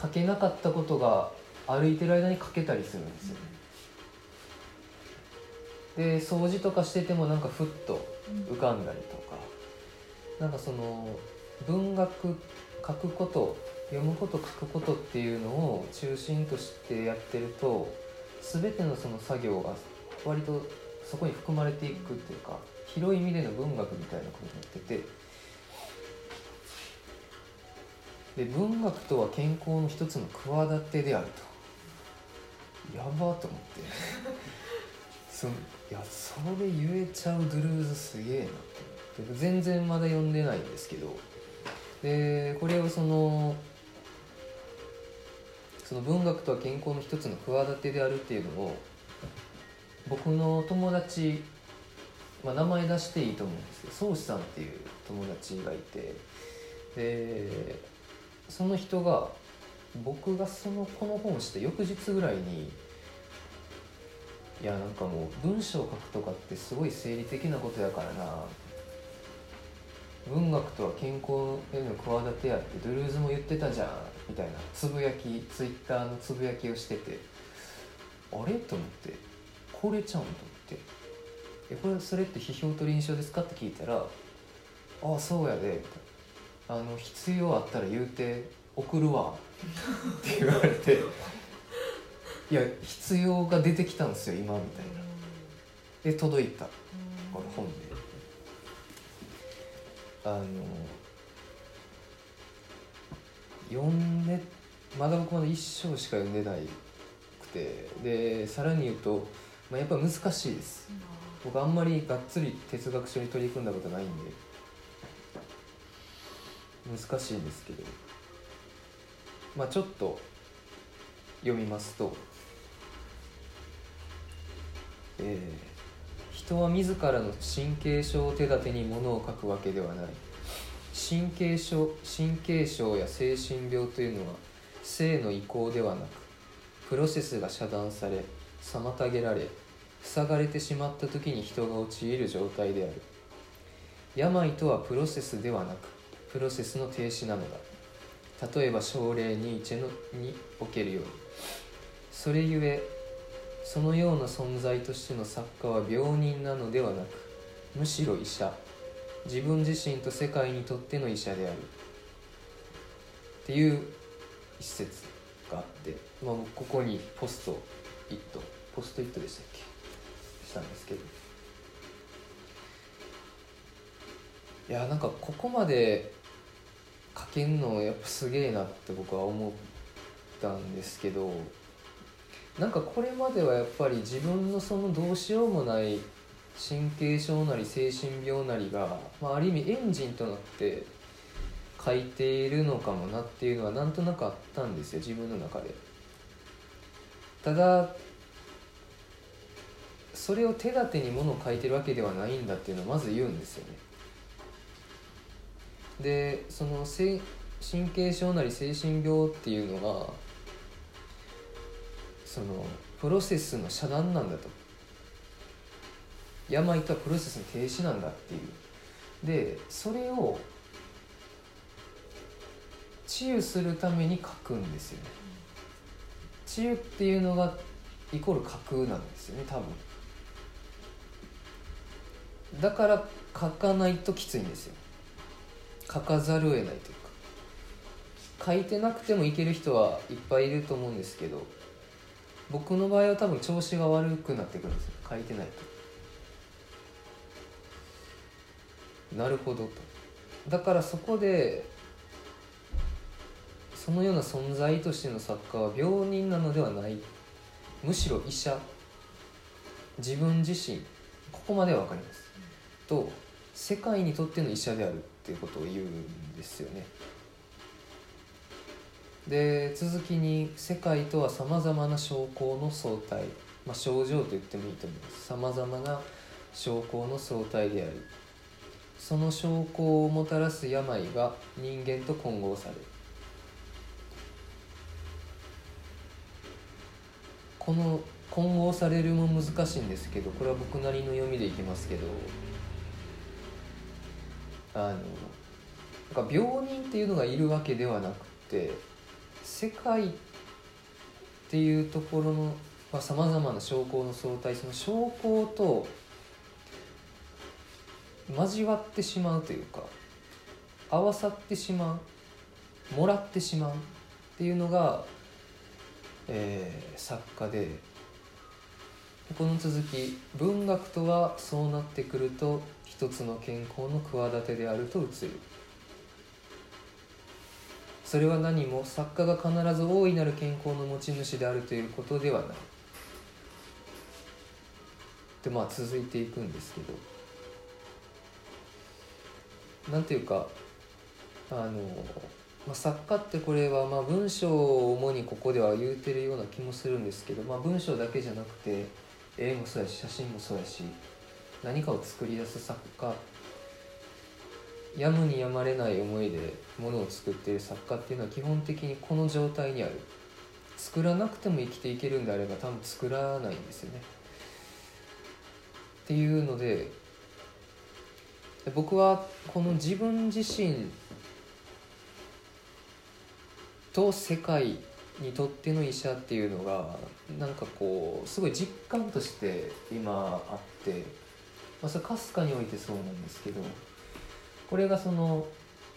書けなかったことが歩いてる間に書けたりするんですよ。で掃除とかしててもなんかふっと浮かんだりとか。なんかその文学書くこと読むこと書くことっていうのを中心としてやってると全てのその作業が割とそこに含まれていくっていうか広い意味での文学みたいなことになってて。で文学とは健康の一つの企てであると。やばと思って。そいやそれ言えちゃうドゥルーズすげえなって。全然まだ読んでないんですけど。でこれをそのその文学とは健康の一つの企てであるっていうのを僕の友達、まあ、名前出していいと思うんですけど宗師さんっていう友達がいて。でその人が僕がそのこの本をした翌日ぐらいにいやなんかもう文章を書くとかってすごい生理的なことやからな。文学とは健康への企てやってドゥルーズも言ってたじゃん。みたいな。つぶやきツイッターのつぶやきをしてて。あれ？と思って。これちゃうんと思って「えこれそれって批評と臨床ですか?」って聞いたら「ああそうやで」みたいなあの必要あったら言うて送るわ。って言われて。いや必要が出てきたんですよ今みたいな。で届いた。これ本で。あの読んでまだ僕まだ一章しか読んでないくて。でさらに言うと、まあ、やっぱ難しいです。僕あんまりがっつり哲学書に取り組んだことないんで難しいんですけどまあちょっと読みますと、えー人は自らの神経症を手立てに物を書くわけではない。神経症神経症や精神病というのは性の意向ではなくプロセスが遮断され妨げられ塞がれてしまった時に人が陥る状態である。病とはプロセスではなくプロセスの停止なのだ。例えば症例ニーチェのにおけるように。それゆえそのような存在としての作家は病人なのではなくむしろ医者。自分自身と世界にとっての医者である。っていう一節があって、まあ、ここにポストイット。ポストイットでしたっけ？したんですけど。いやなんかここまで書けんのやっぱすげえなって僕は思ったんですけどなんかこれまではやっぱり自分のそのどうしようもない神経症なり精神病なりが、まあ、ある意味エンジンとなって書いているのかもなっていうのはなんとなくあったんですよ自分の中で。ただそれを手立てにものを書いてるわけではないんだっていうのをまず言うんですよね。でその神経症なり精神病っていうのがそのプロセスの遮断なんだと。病とはプロセスの停止なんだっていう。でそれを治癒するために書くんですよね。治癒っていうのがイコール書くなんですよね多分。だから書かないときついんですよ。書かざるを得ないというか。書いてなくてもいける人はいっぱいいると思うんですけど僕の場合は多分調子が悪くなってくるんですよ。書いてないと。なるほどと。だからそこでそのような存在としての作家は病人なのではない。むしろ医者。自分自身。ここまでは分かります。と世界にとっての医者である。っていうことを言うんですよね。で続きに世界とはさまざまな症候の相対、まあ、症状と言ってもいいと思います。さまざまな症候の相対でありその症候をもたらす病が人間と混合される。この混合されるも難しいんですけどこれは僕なりの読みでいきますけど。あのなんか病人っていうのがいるわけではなくて世界っていうところのさまざ、まな証拠の相対その証拠と交わってしまうというか合わさってしまうもらってしまうっていうのが、えー、作家でこの続き文学とはそうなってくると一つの健康の企てであると映る。それは何も作家が必ず大いなる健康の持ち主であるということではない。でまあ続いていくんですけど。なんていうかあの、まあ、作家ってこれはまあ文章を主にここでは言うてるような気もするんですけど、まあ、文章だけじゃなくて絵もそうやし写真もそうやし何かを作り出す作家。やむにやまれない思いでものを作っている作家っていうのは基本的にこの状態にある。作らなくても生きていけるんであれば多分作らないんですよね。っていうので僕はこの自分自身と世界にとっての医者っていうのがなんかこうすごい実感として今あって、まあ、それかすかにおいてそうなんですけどこれがその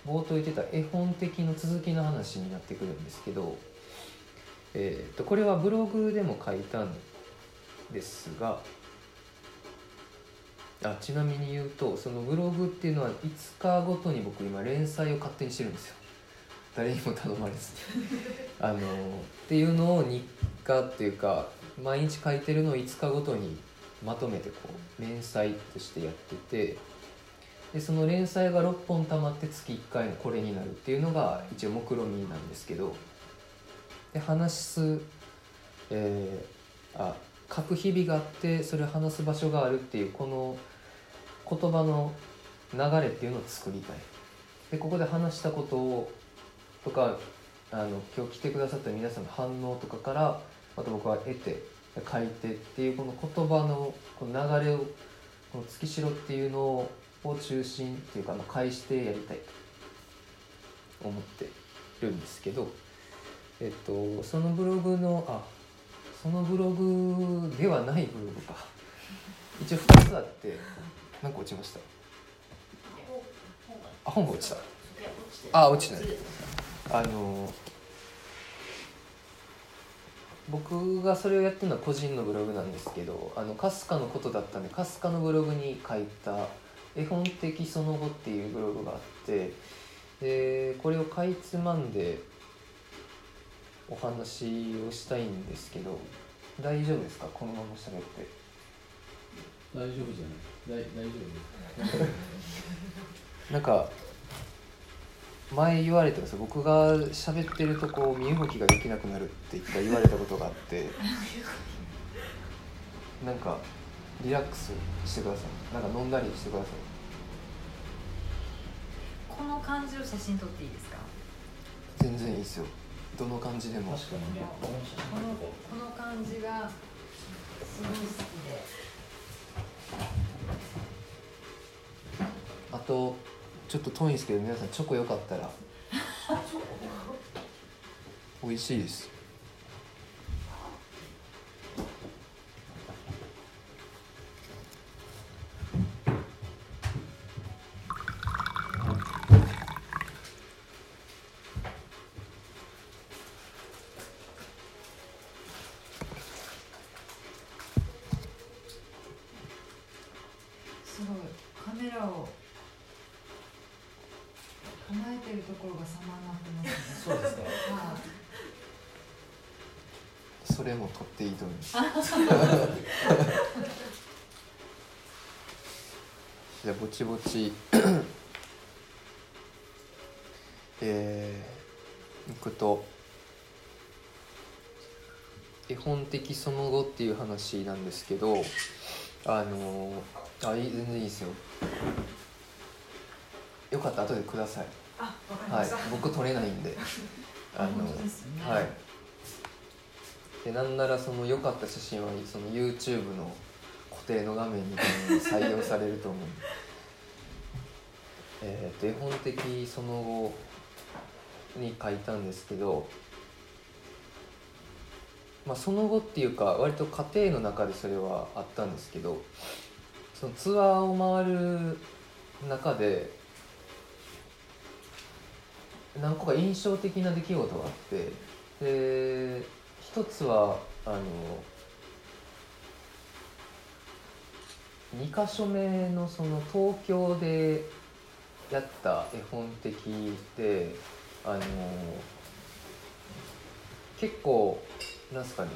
冒頭言ってた絵本的の続きの話になってくるんですけど、えー、とこれはブログでも書いたんですがあちなみに言うとそのブログっていうのは5日ごとに僕今連載を勝手にしてるんですよ。誰にも頼まれずあのっていうのを日課っていうか毎日書いてるのを5日ごとにまとめてこう連載としてやっててでその連載が6本たまって月1回のこれになるっていうのが一応目論見なんですけどで話す、えー、あ書く日々があってそれを話す場所があるっていうこの言葉の流れっていうのを作りたい。でここで話したことをとかあの今日来てくださった皆さんの反応とかからまた僕は得て書いてっていうこの言葉のこの流れをこの月城っていうのを中心っていうか返してやりたいと思ってるんですけどえっとそのブログのあそのブログではないブログか。一応2つあって何か落ちました。あ本が落ちた。あ落ちない。あの僕がそれをやってるのは個人のブログなんですけどあのかすかのことだったんでかすかのブログに書いた「絵本的その後」っていうブログがあってでこれをかいつまんでお話をしたいんですけど大丈夫ですか？このまま喋って。大丈夫じゃない。大大丈夫 なんか前言われたんですよ僕が喋ってるとこう身動きができなくなるって一回言われたことがあって なんかリラックスしてください。なんか飲んだりしてください。このの感じを写真撮っていいですか？全然いいですよ。どの感じでも。このこの感じがすごい好きで。あとちょっと遠いんですけど皆さんチョコよかったら。美味しいですすごいカメラを構えてるところが様になってますねそうですねはいそれも取っていいと思いますじゃあぼちぼち。えー、いくと。絵本的その後っていう話なんですけどあのあいい全然いいですよ。よかったら後でください。あわかりはいました、僕撮れないんで。あのね。はい。でなんならその良かった写真はその YouTube の固定の画面みたいなのに採用されると思うんでえーと絵本的その後に書いたんですけどまあその後っていうか割と家庭の中でそれはあったんですけどそのツアーを回る中で何個か印象的な出来事があってで一つはあの2箇所目のその東京でやった絵本的であの結構なんすかね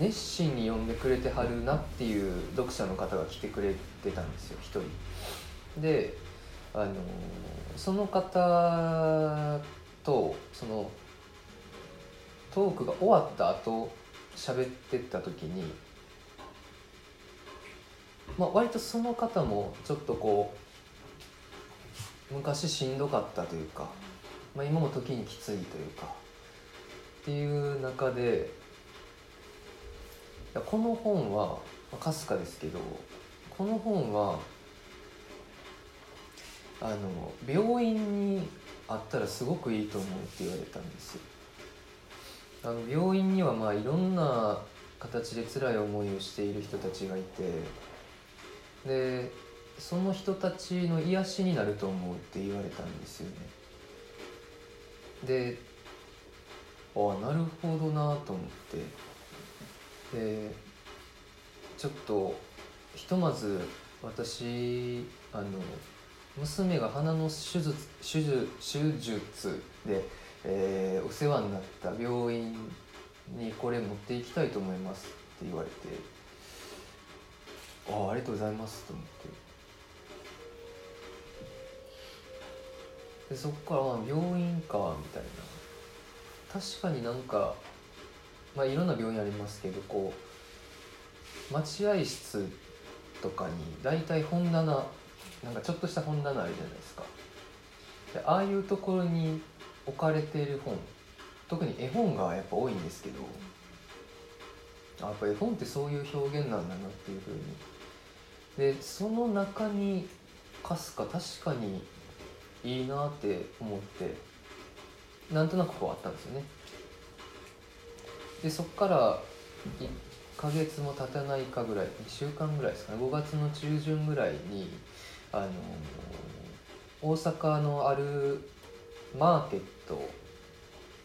熱心に読んでくれてはるなっていう読者の方が来てくれてたんですよ一人。であのその方とそのトークが終わった後喋ってった時に、まあ、割とその方もちょっとこう昔しんどかったというか、まあ、今も時にきついというかっていう中でこの本はまあかすかですけどこの本はあの病院にあったらすごくいいと思うって言われたんですあの病院にはまあいろんな形で辛い思いをしている人たちがいてでその人たちの癒しになると思うって言われたんですよね。でああなるほどなと思って。でちょっとひとまず私あの娘が鼻の手術手術手術で、えーお世話になった病院にこれ持っていきたいと思いますって言われて。あありがとうございますと思って。でそっから病院かみたいな。確かになんかまあいろんな病院ありますけどこう待合室とかに大体本棚なんかちょっとした本棚あるじゃないですか。でああいうところに置かれている本特に絵本がやっぱ多いんですけどあやっぱ絵本ってそういう表現なんだなっていうふうにでその中にかすか確かにいいなって思ってなんとなくこうあったんですよね。でそっから1ヶ月も経たないかぐらい2週間ぐらいですかね。5月の中旬ぐらいにあの大阪のあるマーケット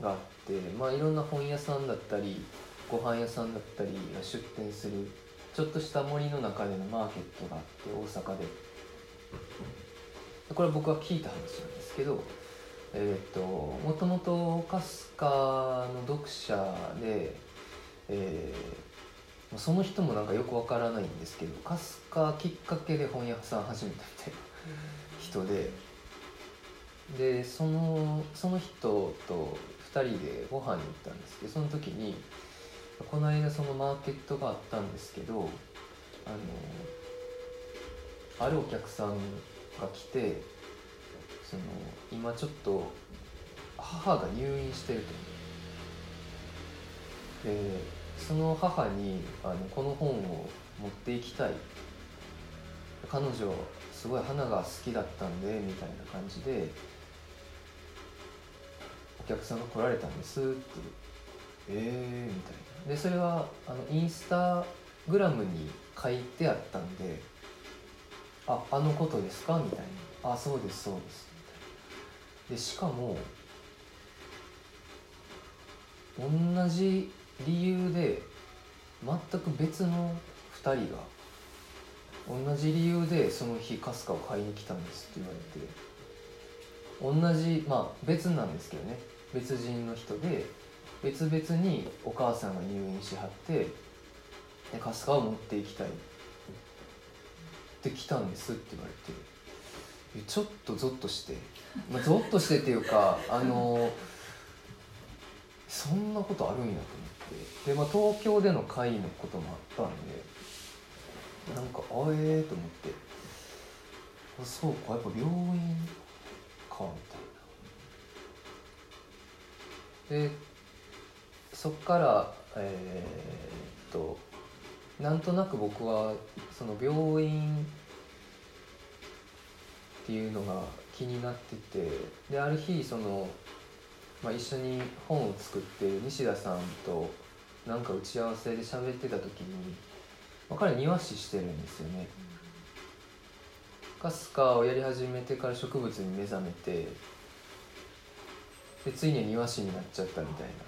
があって、まあ、いろんな本屋さんだったりご飯屋さんだったりが出店するちょっとした森の中でのマーケットがあって大阪で。これは僕は聞いた話なんですけどえっ、ともともとカスカの読者で、えーその人もなんかよくわからないんですけどカスカきっかけで本屋さん始めたみたいな人ででそのその人と2人でご飯に行ったんですけどその時にこの間そのマーケットがあったんですけどあのあるお客さんが来てその今ちょっと母が入院してると。でその母にあのこの本を持っていきたい。彼女すごい花が好きだったんでみたいな感じでお客さんが来られたんですって。ええー、みたいな。でそれはあのインスタグラムに書いてあったんで「ああのことですか?」みたいな「あそうですそうです」みたいな。でしかも同じ理由で全く別の2人が同じ理由でその日かすかを買いに来たんですって言われて同じまあ別なんですけどね。別人の人で別々にお母さんが入院しはってでかすかを持っていきたい。って来たんですって言われてちょっとゾッとして、まあ、ゾッとしてっていうか あのそんなことあるんやと思って。で、まあ、東京での会のこともあったんでなんかあええー、と思って。あそうかやっぱ病院かみたいな。でそっからえー、っとなんとなく僕はその病院っていうのが気になっててである日その、まあ、一緒に本を作ってる西田さんとなんか打ち合わせで喋ってた時に、まあ、彼庭師してるんですよね。かすかをやり始めてから植物に目覚めてでついに庭師になっちゃったみたいな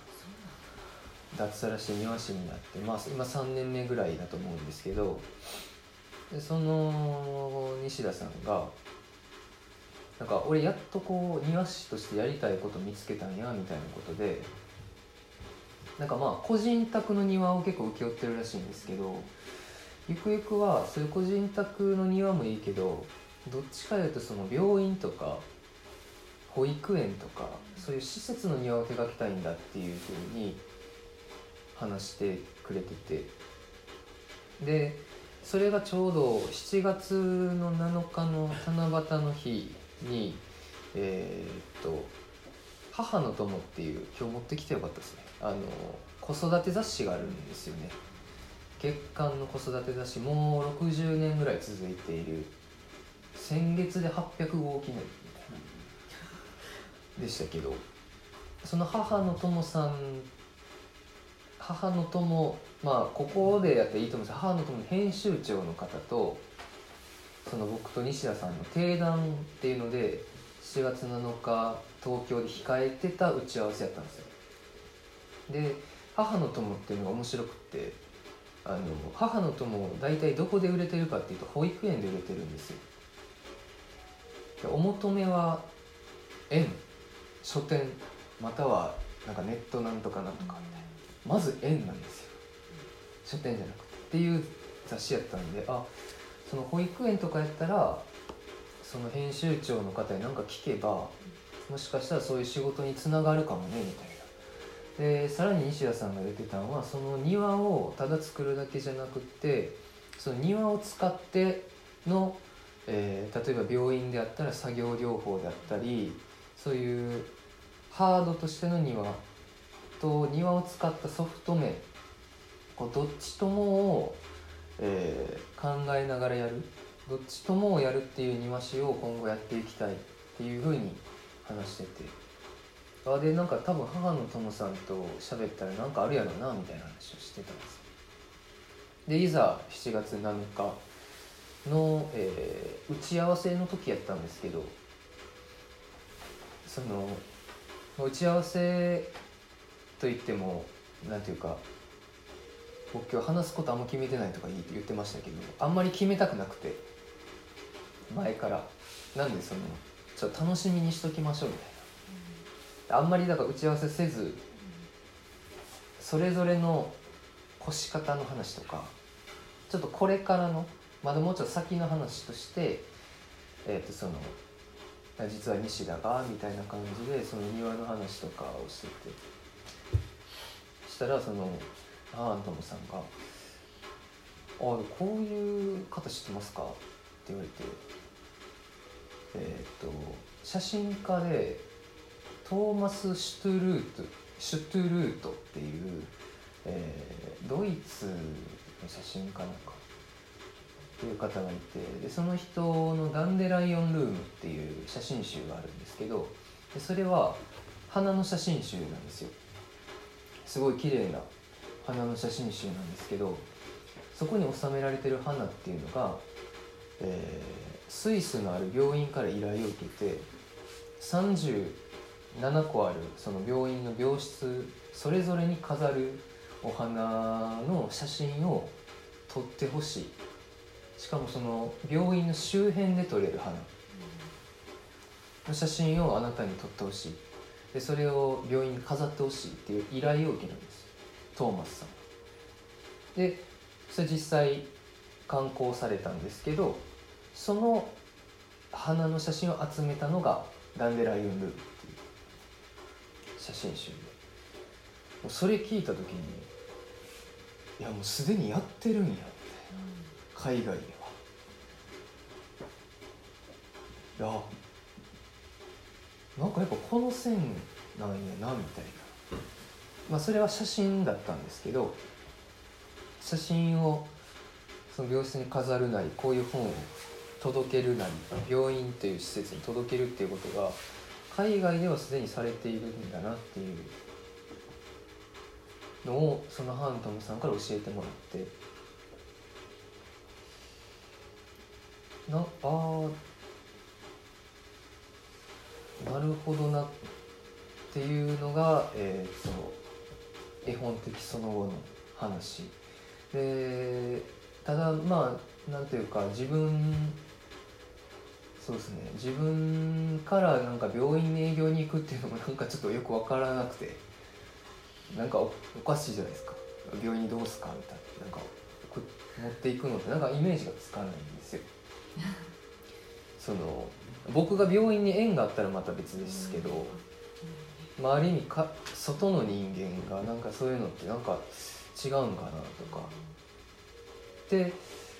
脱サラして庭師になって、まあ、今3年目ぐらいだと思うんですけどでその西田さんがなんか俺やっとこう庭師としてやりたいこと見つけたんやみたいなことでなんかまあ個人宅の庭を結構請け負ってるらしいんですけどゆくゆくはそういう個人宅の庭もいいけどどっちかいうとその病院とか保育園とかそういう施設の庭を手掛けたいんだっていうふうに話してくれてて。でそれがちょうど7月の7日の七夕の日にえー、っと「母の友」っていう今日持ってきてよかったですね。あの子育て雑誌があるんですよね。月刊の子育て雑誌もう60年ぐらい続いている先月で800号記念みたいな。でしたけどその母の友さん母の友まあここでやっていいと思うんですけど母の友編集長の方とその僕と西田さんの定談っていうので7月7日東京で控えてた打ち合わせやったんですよ。で母の友っていうのが面白くってあの母の友大体どこで売れてるかっていうと保育園で売れてるんですよ。でお求めは園書店またはなんかネットなんとかなんとかみたいな。まず園なんですよ。書店じゃなくて。っていう雑誌やったんであその保育園とかやったらその編集長の方に何か聞けばもしかしたらそういう仕事につながるかもねみたいな。でさらに西田さんが出てたのはその庭をただ作るだけじゃなくってその庭を使っての、えー、例えば病院であったら作業療法であったりそういうハードとしての庭と庭を使ったソフト面こうどっちともを、えー、考えながらやる。どっちともをやるっていう庭師を今後やっていきたいっていうふうに話してて。あでなんか多分母の友さんと喋ったらなんかあるやろなみたいな話をしてたんです。でいざ7月7日の、えー、打ち合わせの時やったんですけどその打ち合わせといってもなんていうか僕今日話すことあんま決めてないとか言ってましたけどあんまり決めたくなくて前から。なんでそのちょっと楽しみにしときましょうみたいな。あんまりだから打ち合わせせずそれぞれの腰し方の話とかちょっとこれからのまだもうちょっと先の話としてえっ、ー、とその実は西田がみたいな感じでその庭の話とかをしてて。したらそのアントムさんが「あこういう方知ってますか?」って言われてえー、と写真家でトーマス・シュトゥルートシュトゥルートっていう、えードイツの写真家なんかっていう方がいてでその人の「ダンデライオンルーム」っていう写真集があるんですけどでそれは花の写真集なんですよすごい綺麗な花の写真集なんですけどそこに収められてる花っていうのが、えースイスのある病院から依頼を受けて37個あるその病院の病室それぞれに飾るお花の写真を撮ってほしい。しかもその病院の周辺で撮れる花の写真をあなたに撮ってほしい。でそれを病院に飾ってほしいっていう依頼を受けるんです。トーマスさん。でそれ実際刊行されたんですけどその花の写真を集めたのがダンデライオンルームっていう写真集で。もうそれ聞いた時にいやもうすでにやってるんやみたいな海外では。いやなんかやっぱこの線なんやなみたいな。まあそれは写真だったんですけど写真をその病室に飾るなりこういう本を届けるなり病院という施設に届けるっていうことが海外ではすでにされているんだなっていうのをそのハントムさんから教えてもらって。なあーなるほどなっていうのが、えー、と絵本的その後の話。でただまあなんていうか自分そうですね自分からなんか病院に営業に行くっていうのもなんかちょっとよく分からなくてなんかおおかしいじゃないですか。病院にどうすかみたいな。なんかく持っていくのってなんかイメージがつかないんですよ。その僕が病院に縁があったらまた別ですけど、まあ、ある意味か外の人間がなんかそういうのってなんか違うんかなとか。って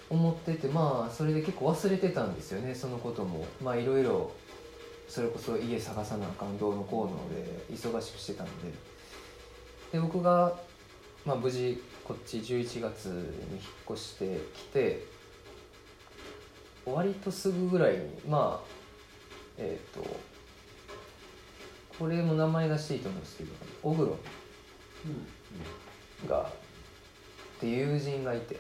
思っててまあそれで結構忘れてたんですよねそのことも。まあいろいろそれこそ家探さなあかんどうのこうので忙しくしてたんで。で僕が、まあ、無事こっち11月に引っ越してきて割とすぐぐらいにまあえっ、とこれも名前出していいと思うんですけどオグロ。ンがって友人がいて、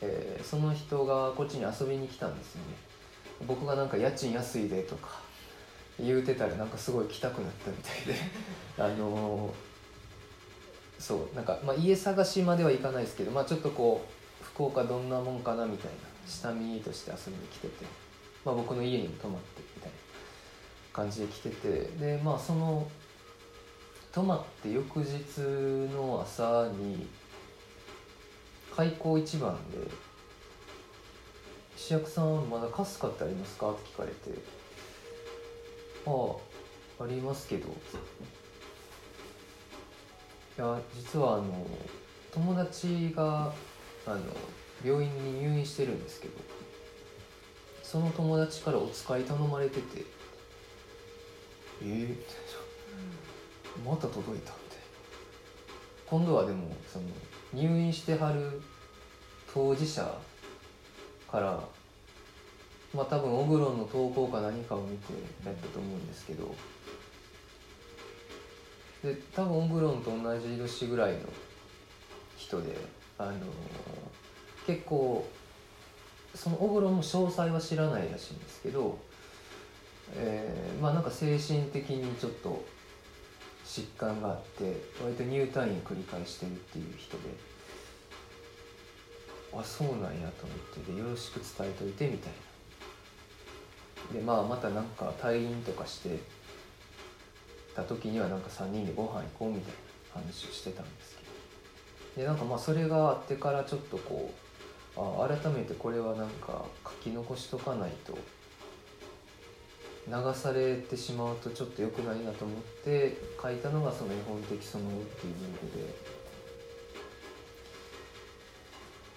えーその人がこっちに遊びに来たんですよね。僕がなんか家賃安いでとか言うてたらなんかすごい来たくなったみたいで。あのーそうなんか、まあ、家探しまではいかないですけど、まあ、ちょっとこう福岡どんなもんかなみたいな下見として遊びに来てて、まあ、僕の家に泊まってみたいな感じで来ててでまあその泊まって翌日の朝に開口一番で「石役さんまだかすかってありますか?」って聞かれて「ああありますけど」いや実はあの友達があの病院に入院してるんですけどその友達からお使い頼まれてて「えー、みたいなまた届いた」みたいな今度はでもその入院してはる当事者からまあ多分オグロンの投稿か何かを見てやったと思うんですけど。で多分オグロンと同じ年ぐらいの人であの結構そのオグロンも詳細は知らないらしいんですけど、えーまあなんか精神的にちょっと疾患があって割と入退院繰り返してるっていう人であそうなんやと思ってでよろしく伝えといてみたいな。でまあまたなんか退院とかしてた時にはなんか3人でご飯行こうみたいな話をしてたんですけど。でなんかまあそれがあってからちょっとこうあ改めてこれはなんか書き残しとかないと流されてしまうとちょっと良くないなと思って書いたのがその絵本的その後っていうブログで。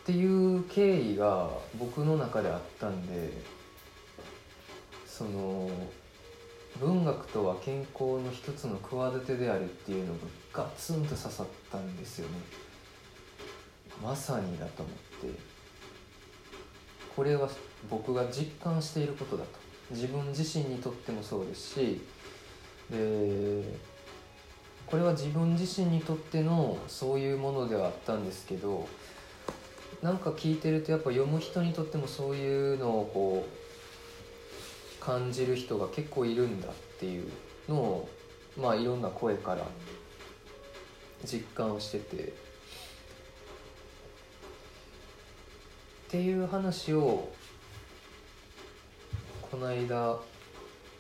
っていう経緯が僕の中であったんでその文学とは健康の一つの企てであるっていうのがガツンと刺さったんですよねまさにだと思ってこれは僕が実感していることだと。自分自身にとってもそうですしでこれは自分自身にとってのそういうものではあったんですけどなんか聞いてるとやっぱ読む人にとってもそういうのをこう感じる人が結構いるんだっていうのをまあいろんな声から実感をしてて。っていう話をこの間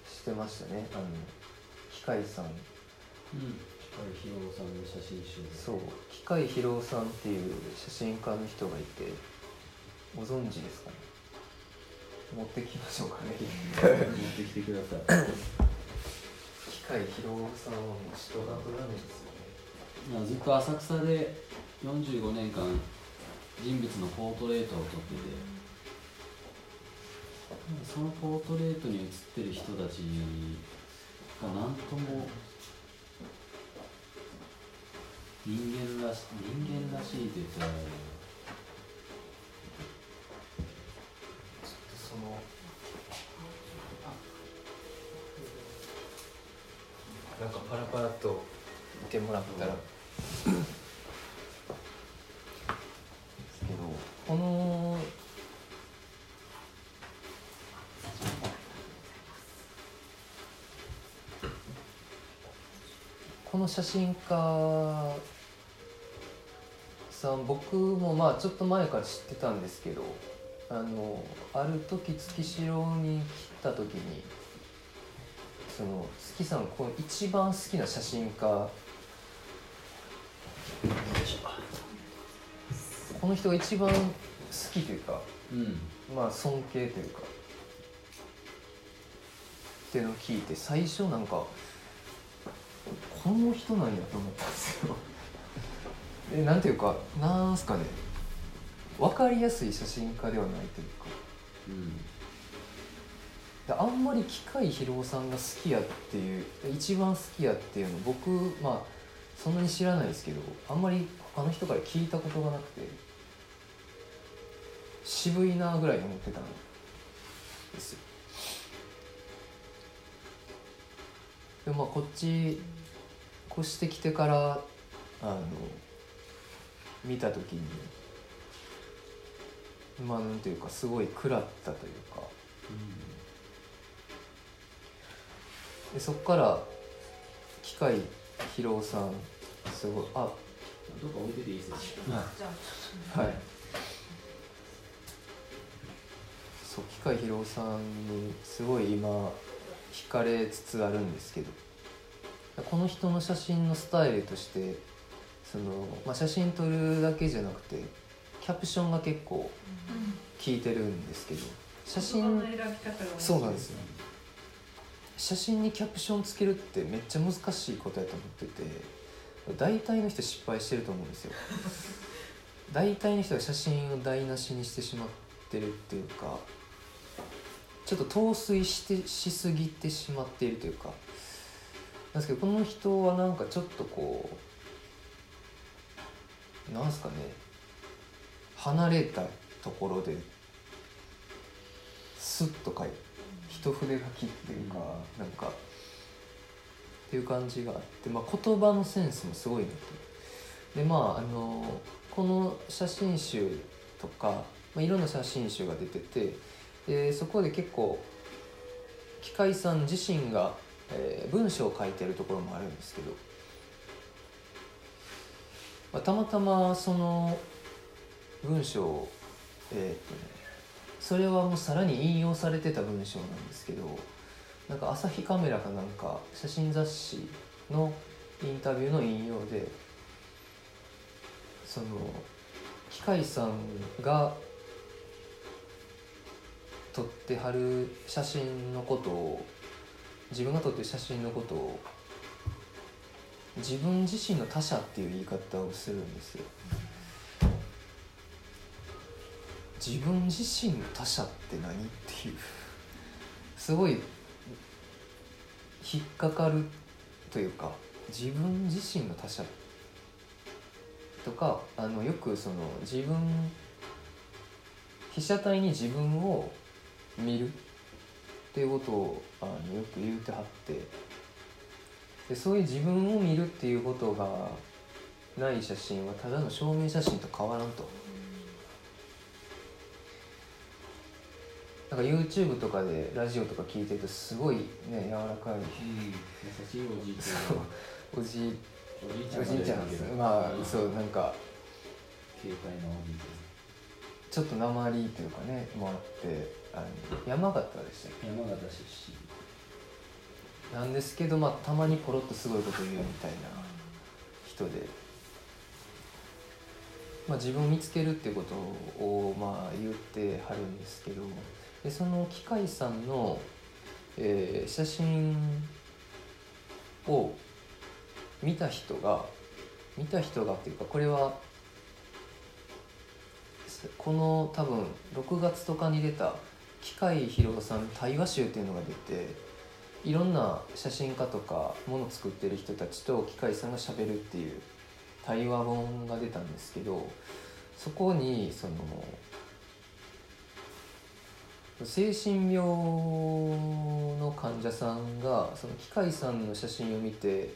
してましたね。あの機械さん。うん。ひろさんの写真集で。そう。機械ひろさんっていう写真家の人がいてご存知ですかね？持ってきましょうかね。持ってきてください。機械ひろさんはもう人が取らないですよね。まあずっと浅草で45年間人物のポートレートを撮ってて。そのポートレートに写ってる人たちが何とも人間らし人間らしいって言ったらちょっとそのなんかパラパラっと見てもらったらですけどこのこの写真家さん僕もまあちょっと前から知ってたんですけどあのある時月城に来た時にその月さんこの一番好きな写真家この人が一番好きというかうん。まあ尊敬というかっていうのを聞いて最初なんかこの人なんやと思ったんですよ。えなんていうかなんすかね。分かりやすい写真家ではないというか。うん。であんまり機械疲労さんが好きやっていう一番好きやっていうの僕まあそんなに知らないですけどあんまり他の人から聞いたことがなくて渋いなぐらいに思ってたんですよ。でもまあこっち越してきてからあの見た時にまあなんていうかすごい食らったというか。でそっから機械疲労さんすごいあどっか置いてていいですよ。じゃあはい。そう機械疲労さんにすごい今惹かれつつあるんですけどこの人の写真のスタイルとしてその、まあ、写真撮るだけじゃなくてキャプションが結構効いてるんですけど写真そうなんですよ。写真にキャプションつけるってめっちゃ難しいことやと思ってて大体の人失敗してると思うんですよ。大体の人が写真を台無しにしてしまってるっていうかちょっと陶酔してしすぎてしまっているというかですけどこの人はなんかちょっとこうなんすかね離れたところでスッと書いて一筆書きっていうか、なんかっていう感じがあって、まあ、言葉のセンスもすごいなと。でまああのこの写真集とか、まあ、いろんな写真集が出ててでそこで結構機械さん自身が、えー文章を書いてるところもあるんですけど、まあ、たまたまその文章えーっとねそれはもうさらに引用されてた文章なんですけどなんか朝日カメラかなんか写真雑誌のインタビューの引用でその機械さんが撮ってはる写真のことを自分が撮ってる写真のことを自分自身の他者っていう言い方をするんですよ。自分自身の他者って何っていう。すごい引っかかるというか自分自身の他者とかあのよくその自分被写体に自分を見る。っていうことをあのよく言うてはってでそういう自分を見るっていうことがない写真はただの証明写真と変わらんと。なんか YouTube とかでラジオとか聞いてるとすごいね柔らかい。うん、優しいおじいちゃん。そうおじいおじいちゃんです。まあそうなんか軽快なおじいちちょっと鉛というかねもあって山形でしたっゃん山形出けなんですけどまあたまにポロッとすごいこと言うみたいな人で、まあ、自分を見つけるっていうことをまあ言ってはるんですけど。でその機械さんの、えー写真を見た人が見た人がっていうかこれはこの多分6月とかに出た機械博さん対話集っていうのが出ていろんな写真家とかもの作ってる人たちと機械さんがしゃべるっていう対話本が出たんですけどそこにその精神病の患者さんがその機械さんの写真を見て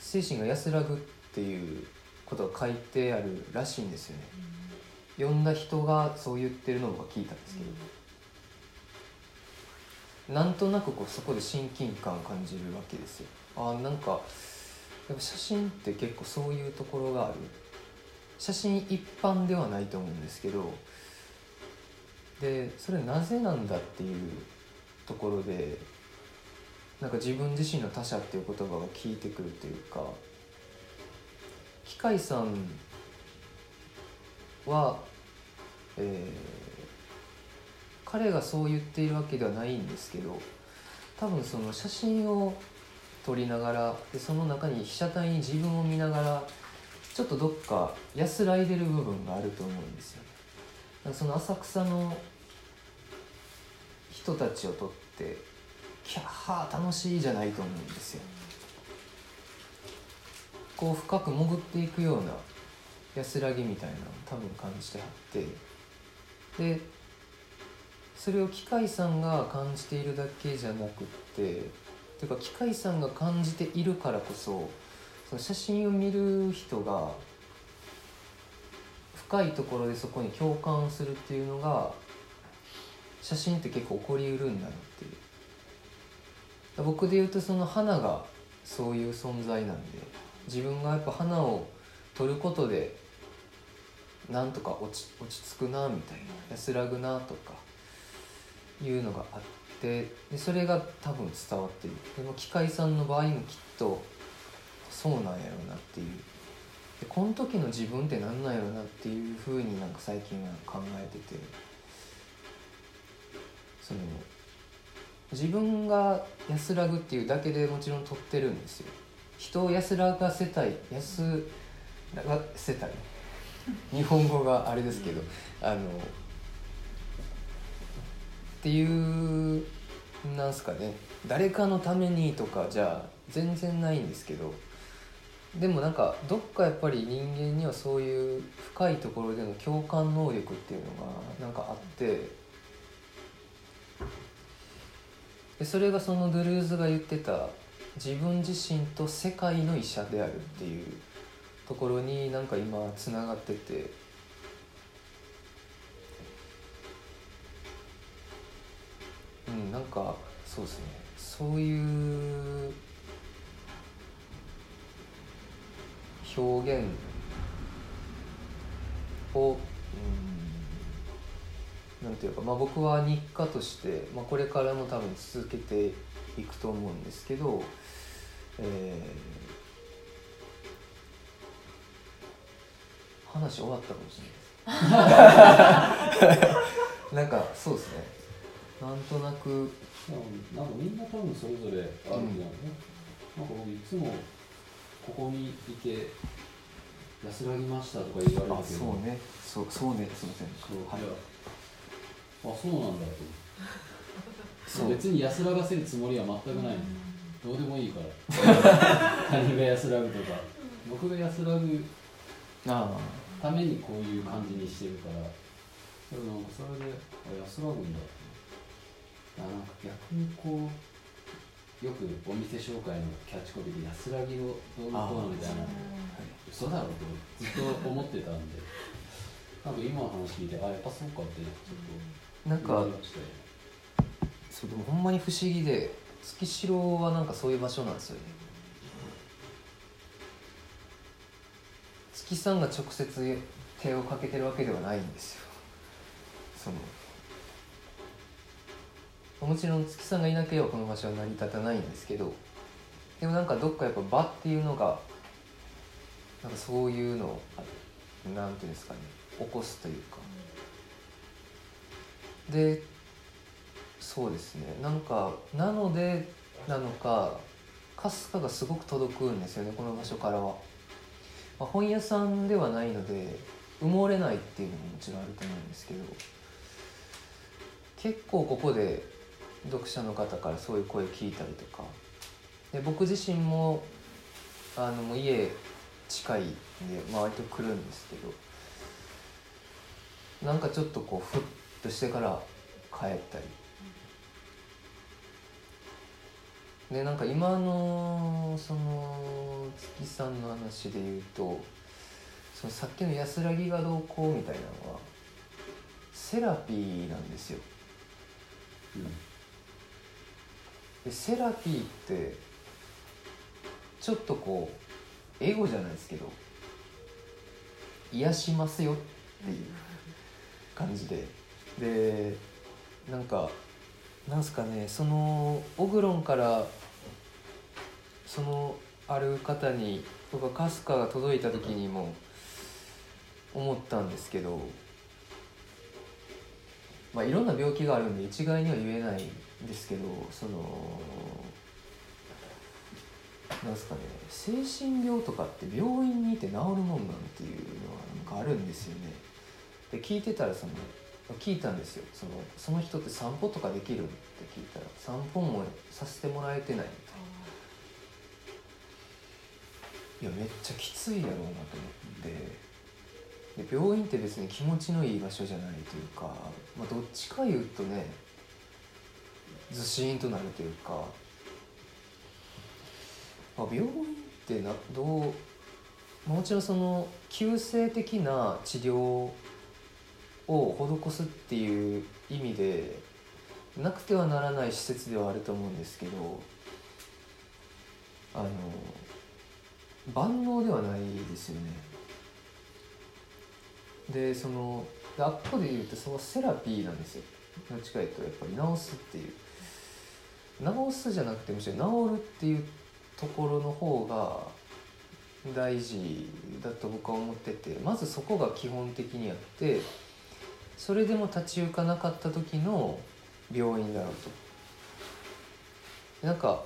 精神が安らぐっていうことが書いてあるらしいんですよね。読んだ人がそう言ってるのを聞いたんですけど、なんとなくこうそこで親近感を感じるわけですよ。あなんかやっぱ写真って結構そういうところがある写真一般ではないと思うんですけどでそれなぜなんだっていうところでなんか自分自身の他者っていう言葉が効いてくるというか機械さんは、えー彼がそう言っているわけではないんですけど多分その写真を撮りながらでその中に被写体に自分を見ながらちょっとどっか安らいでる部分があると思うんですよね。だからその浅草の人たちを撮ってキャッハー楽しいじゃないと思うんですよ。こう深く潜っていくような安らぎみたいなのを多分感じてはってでそれを機械さんが感じているだけじゃなくってていうか機械さんが感じているからこそその写真を見る人が深いところでそこに共感するっていうのが写真って結構起こりうるんだなっていう。僕で言うとその花がそういう存在なんで自分がやっぱ花を撮ることでなんとか落ち落ち着くなみたいな安らぐなとかいうのがあってでそれが多分伝わってる。でも機械さんの場合もきっとそうなんやろうなっていう。でこの時の自分ってなんなんやろうなっていうふうになんか最近は考えてて。その自分が安らぐっていうだけでもちろん撮ってるんですよ。人を安らがせたい安らがせたい。日本語があれですけど、あのっていうなんすかね。誰かのためにとかじゃあ全然ないんですけど。でもなんかどっかやっぱり人間にはそういう深いところでの共感能力っていうのがなんかあって。でそれがそのドゥルーズが言ってた自分自身と世界の医者であるっていうところになんか今つながってて。うんなんかそうですね。そういう表現をうんなんていうか、まあ、僕は日課として、まあ、これからも多分続けていくと思うんですけど、えー話終わったかもしれないです。なんかそうですねなんとなく。うんなんかみんな多分それぞれあるんだよね、なんか僕いつもここにいて安らぎましたとか言われるあけどそうね。そうそうね。すいません。そうはい。あそうなんだと。そう。別に安らがせるつもりは全くないの。どうでもいいから。他人が安らぐとか。僕が安らぐあためにこういう感じにしてるから。でもなんかそれであ安らぐんだってあなんか逆にこうよくお店紹介のキャッチコピーで安らぎをどうのこうのみたいな。嘘だろってずっと思ってたんで。なんか今の話聞いてあやっぱそうかってちょっとなんかそうでもほんまに不思議で月城はなんかそういう場所なんですよね。月さんが直接手をかけてるわけではないんですよ。そのもちろん月さんがいなければこの場所は成り立たないんですけどでもなんかどっかやっぱ場っていうのがなんかそういうのをあなんていうんですかね起こすというか。でそうですね。なんかなのでなのかかすかがすごく届くんですよねこの場所からは、まあ、本屋さんではないので埋もれないっていうのももちろんあると思うんですけど結構ここで読者の方からそういう声聞いたりとか。で僕自身もあの家近いんで、割と来るんですけど。なんかちょっとこうふっとしてから帰ったり。でなんか今のその月さんの話で言うとそのさっきの安らぎがどうこうみたいなのはセラピーなんですよ。うん。でセラピーってちょっとこうエゴじゃないですけど癒しますよっていう感じで。でなんかなんすかねそのオグロンからそのある方に僕はかすかが届いた時にも思ったんですけどまあいろんな病気があるんで一概には言えないですけどそのなんすかね精神病とかって病院にいて治るもんなんていうのがなんかあるんですよね。で聞いてたらその聞いたんですよ。そのその人って散歩とかできるって聞いたら散歩もさせてもらえてないみたいな。いやめっちゃきついやろうなと思って。で病院って別に気持ちのいい場所じゃないというか、まあ、どっちか言うとねずしんとなるというか、まあ、病院ってなどうもちろんその急性的な治療を施すっていう意味でなくてはならない施設ではあると思うんですけどあの万能ではないですよね。でそのあっこで言うとそのセラピーなんですよどっちかいうとやっぱり治すっていう治すじゃなくてむしろ治るっていうところの方が大事だと僕は思っててまずそこが基本的にあってそれでも立ち行かなかった時の病院だろうと。なんか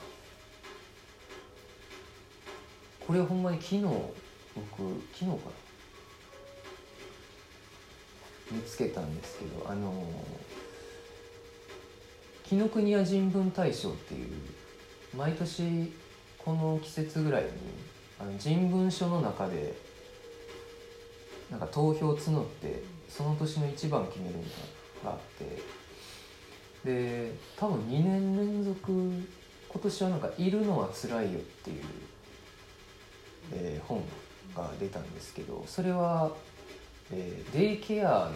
これほんまに昨日僕昨日かな？見つけたんですけどあの紀ノ国屋人文大賞っていう毎年この季節ぐらいにあの人文書の中でなんか投票募ってその年の一番決めるみたいなのがあってで多分2年連続今年はなんか「いるのはつらいよ」っていう、えー本が出たんですけどそれは、えーデイケアの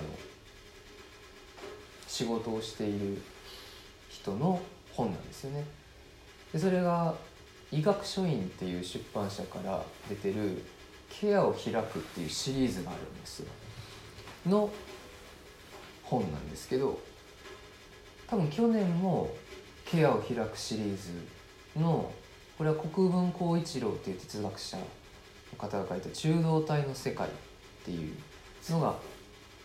仕事をしている人の本なんですよね。でそれが医学書院っていう出版社から出てる「ケアを開く」っていうシリーズがあるんですよ。の本なんですけど多分去年も「ケアを開く」シリーズのこれは国分光一郎っていう哲学者の方が書いた「中道体の世界」っていうのが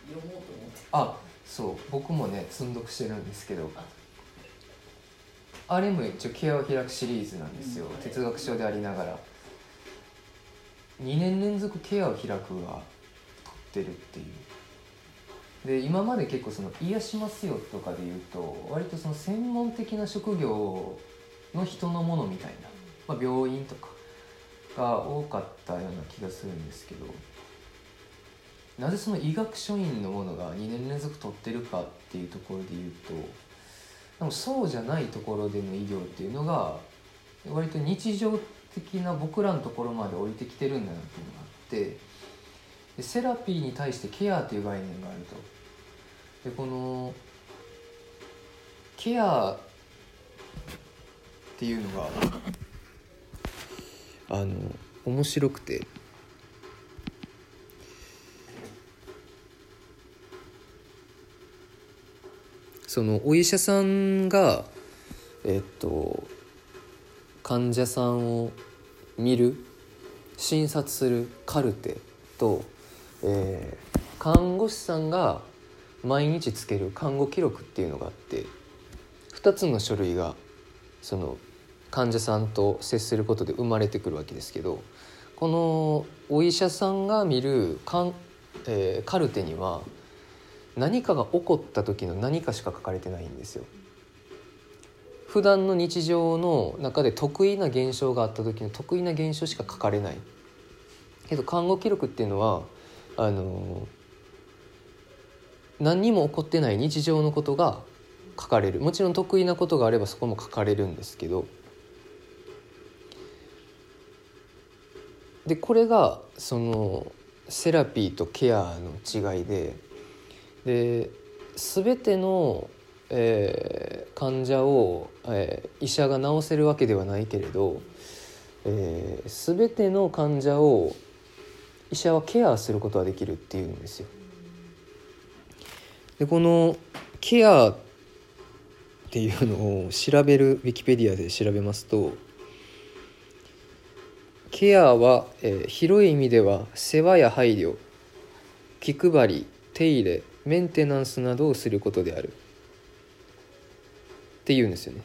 読もうと思ってあそう僕もね積んどくしてるんですけどあれも一応「ケアを開く」シリーズなんですよ、うん哲学書でありながら。2年連続「ケアを開く」が取ってるっていう。で今まで結構その癒しますよとかで言うと割とその専門的な職業の人のものみたいな、まあ、病院とかが多かったような気がするんですけどなぜその医学書院のものが2年連続取ってるかっていうところで言うとでもそうじゃないところでの医療っていうのが割と日常的な僕らのところまで降りてきてるんだなっていうのがあってでセラピーに対してケアという概念があると。でこのケアっていうのがあの面白くて。そのお医者さんがえっと患者さんを見る診察するカルテと、えー看護師さんが毎日つける看護記録っていうのがあって2つの書類がその患者さんと接することで生まれてくるわけですけどこのお医者さんが見るかん、えーカルテには何かが起こった時の何かしか書かれてないんですよ。普段の日常の中で得意な現象があった時の得意な現象しか書かれない。けど看護記録っていうのはあの何にも起こってない日常のことが書かれる。もちろん得意なことがあればそこも書かれるんですけど。でこれがそのセラピーとケアの違いでで全ての、えー患者を、えー医者が治せるわけではないけれど、えー全ての患者を医者はケアすることはできるっていうんですよ。でこのケアっていうのを調べるウィキペディアで調べますとケアは、えー広い意味では世話や配慮気配り手入れメンテナンスなどをすることであるっていうんですよね。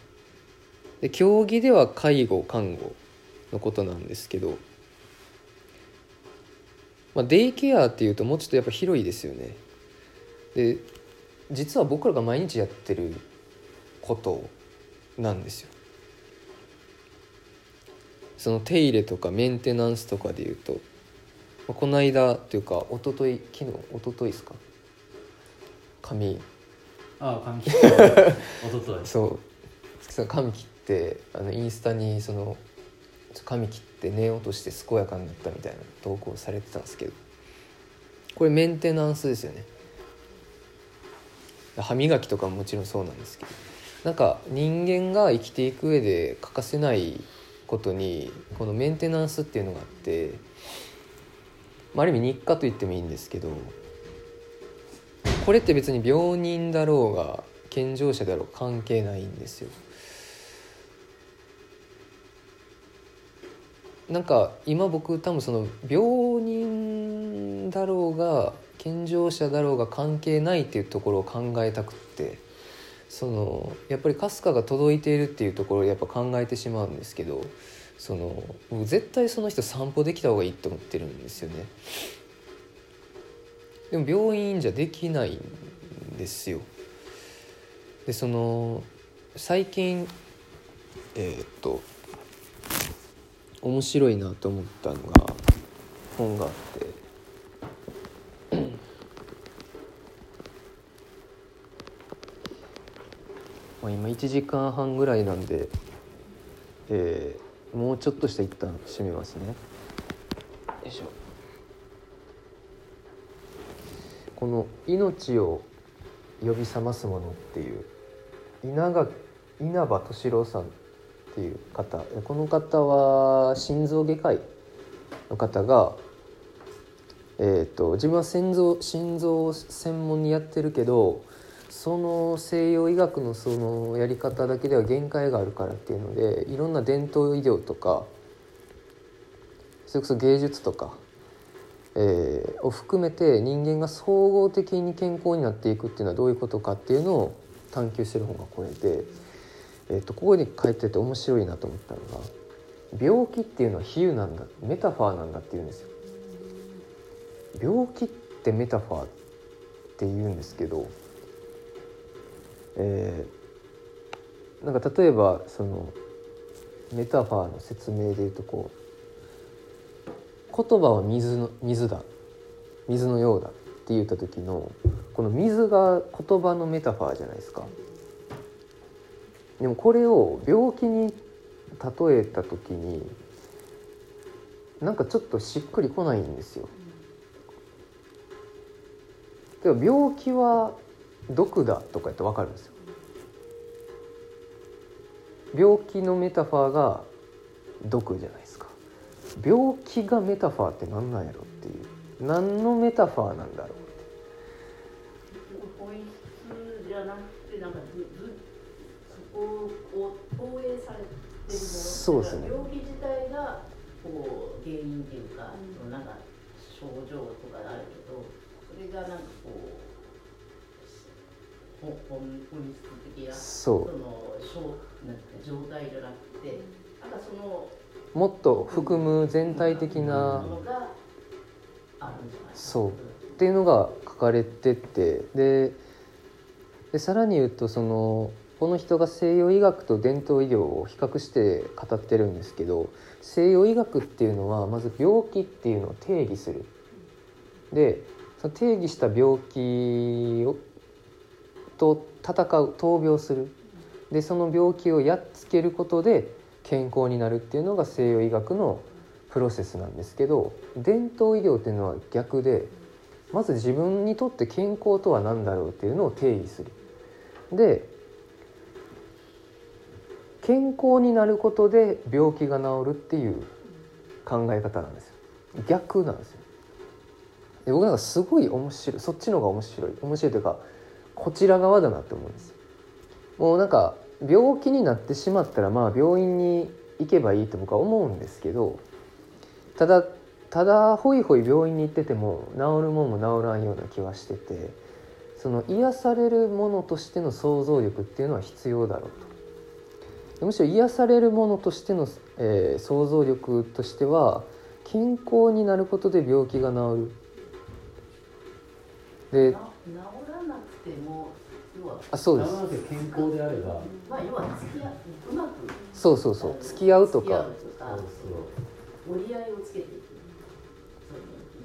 で競技では介護看護のことなんですけど、まあ、デイケアっていうともうちょっとやっぱ広いですよね。で実は僕らが毎日やってることなんですよ。その手入れとかメンテナンスとかでいうと、まあこの間っていうか一昨日昨日一昨日ですか？髪。ああ髪切った おととい。そう。月さん髪切ってあのインスタにその髪切って寝ようとして健やかになったみたいな投稿されてたんですけど。これメンテナンスですよね。歯磨きとかももちろんそうなんですけど。なんか人間が生きていく上で欠かせないことにこのメンテナンスっていうのがあって、まあ、ある意味日課と言ってもいいんですけどこれって別に病人だろうが健常者だろう関係ないんですよ。なんか今僕多分その病人だろうが健常者だろうが関係ないっていうところを考えたくってそのやっぱりかすかが届いているっていうところをやっぱ考えてしまうんですけどその僕絶対その人散歩できた方がいいと思ってるんですよね。でも病院じゃできないんですよ。でその最近えーっと面白いなと思ったのが本があって。まあ今1時間半ぐらいなんで、えーもうちょっとした一旦閉めますね。よいしょ。この「命を呼び覚ますもの」っていう稲が稲葉敏郎さんっていう方この方は心臓外科医の方が、えー、と自分は心臓心臓を専門にやってるけどその西洋医学のそのやり方だけでは限界があるからっていうのでいろんな伝統医療とかそれこそ芸術とかえーを含めて人間が総合的に健康になっていくっていうのはどういうことかっていうのを探求してる本がこれで、えー、とここに書いてて面白いなと思ったのが病気っていうのは比喩なんだメタファーなんだっていうんですよ。病気ってメタファーっていうんですけど、えーなんか例えばそのメタファーの説明で言うとこう言葉は水の水だ水のようだって言った時のこの水が言葉のメタファーじゃないですか。でもこれを病気に例えた時になんかちょっとしっくりこないんですよ。でも病気は毒だとか言って分かるんですよ。病気のメタファーが毒じゃない。病気がメタファーって何なんやろっていう。何のメタファーなんだろう。本質じゃなくてなんかずずそこを投影されてるそうですね。病気自体がこう原因っていうか、そのなんか症状とかあるけどそれがなんかこうほ本本質的なそう。その状態じゃなくてなんかそのもっと含む全体的なそうっていうのが書かれててででさらに言うとそのこの人が西洋医学と伝統医療を比較して語ってるんですけど西洋医学っていうのはまず病気っていうのを定義する。でその定義した病気をと戦う闘病するでその病気をやっつけることで健康になるっていうのが西洋医学のプロセスなんですけど伝統医療っていうのは逆でまず自分にとって健康とは何だろうっていうのを定義する。で健康になることで病気が治るっていう考え方なんですよ。逆なんですよ。で僕なんかすごい面白いそっちの方が面白い。面白いというかこちら側だなって思うんですよ。もうなんか病気になってしまったらまあ病院に行けばいいと僕は思うんですけどただただホイホイ病院に行ってても治るもんも治らんような気はしててその癒されるものとしての想像力っていうのは必要だろうと。むしろ癒されるものとしての、えー想像力としては健康になることで病気が治る。で治らなくてもあそうです。なので健康であれば。まあ要は付き合ううまくそうそうそう。付き合うとか。付き合うとか。折り合いをつけていく。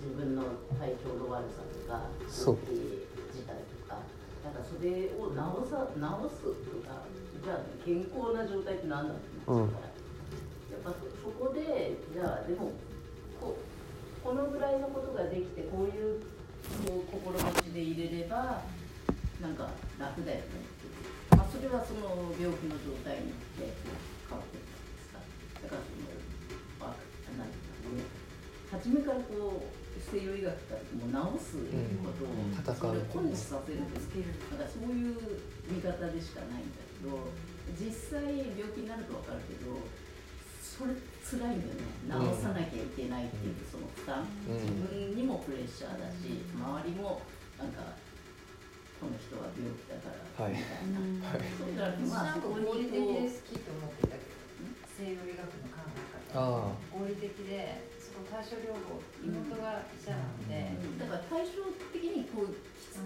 自分の体調の悪さとか。そう。自体とか。なんかそれを治さ治すとか。じゃあ健康な状態って何だって言うんですか？ら、やっぱそそこでじゃあでもここのぐらいのことができてこういうこう心持ちで入れればなんか楽だよねまあ、それはその病気の状態によって変わってくるんですかだからそのまあ何て言うかね初めからこう西洋医学からもう治すことを、うん根治させるんですけどだからそういう見方でしかないんだけど実際病気になると分かるけどそれ辛いんだよね。治さなきゃいけないっていうその負担、うん。自分にもプレッシャーだし周りもなんかこの人は病気だから。はい。みたいな、はい。そうだからまあなんかそこに合理的こうで好きと思ってたけど西洋医学の考え方ああ。合理的ですごい対症療法妹が医者なので、だから対照的にこう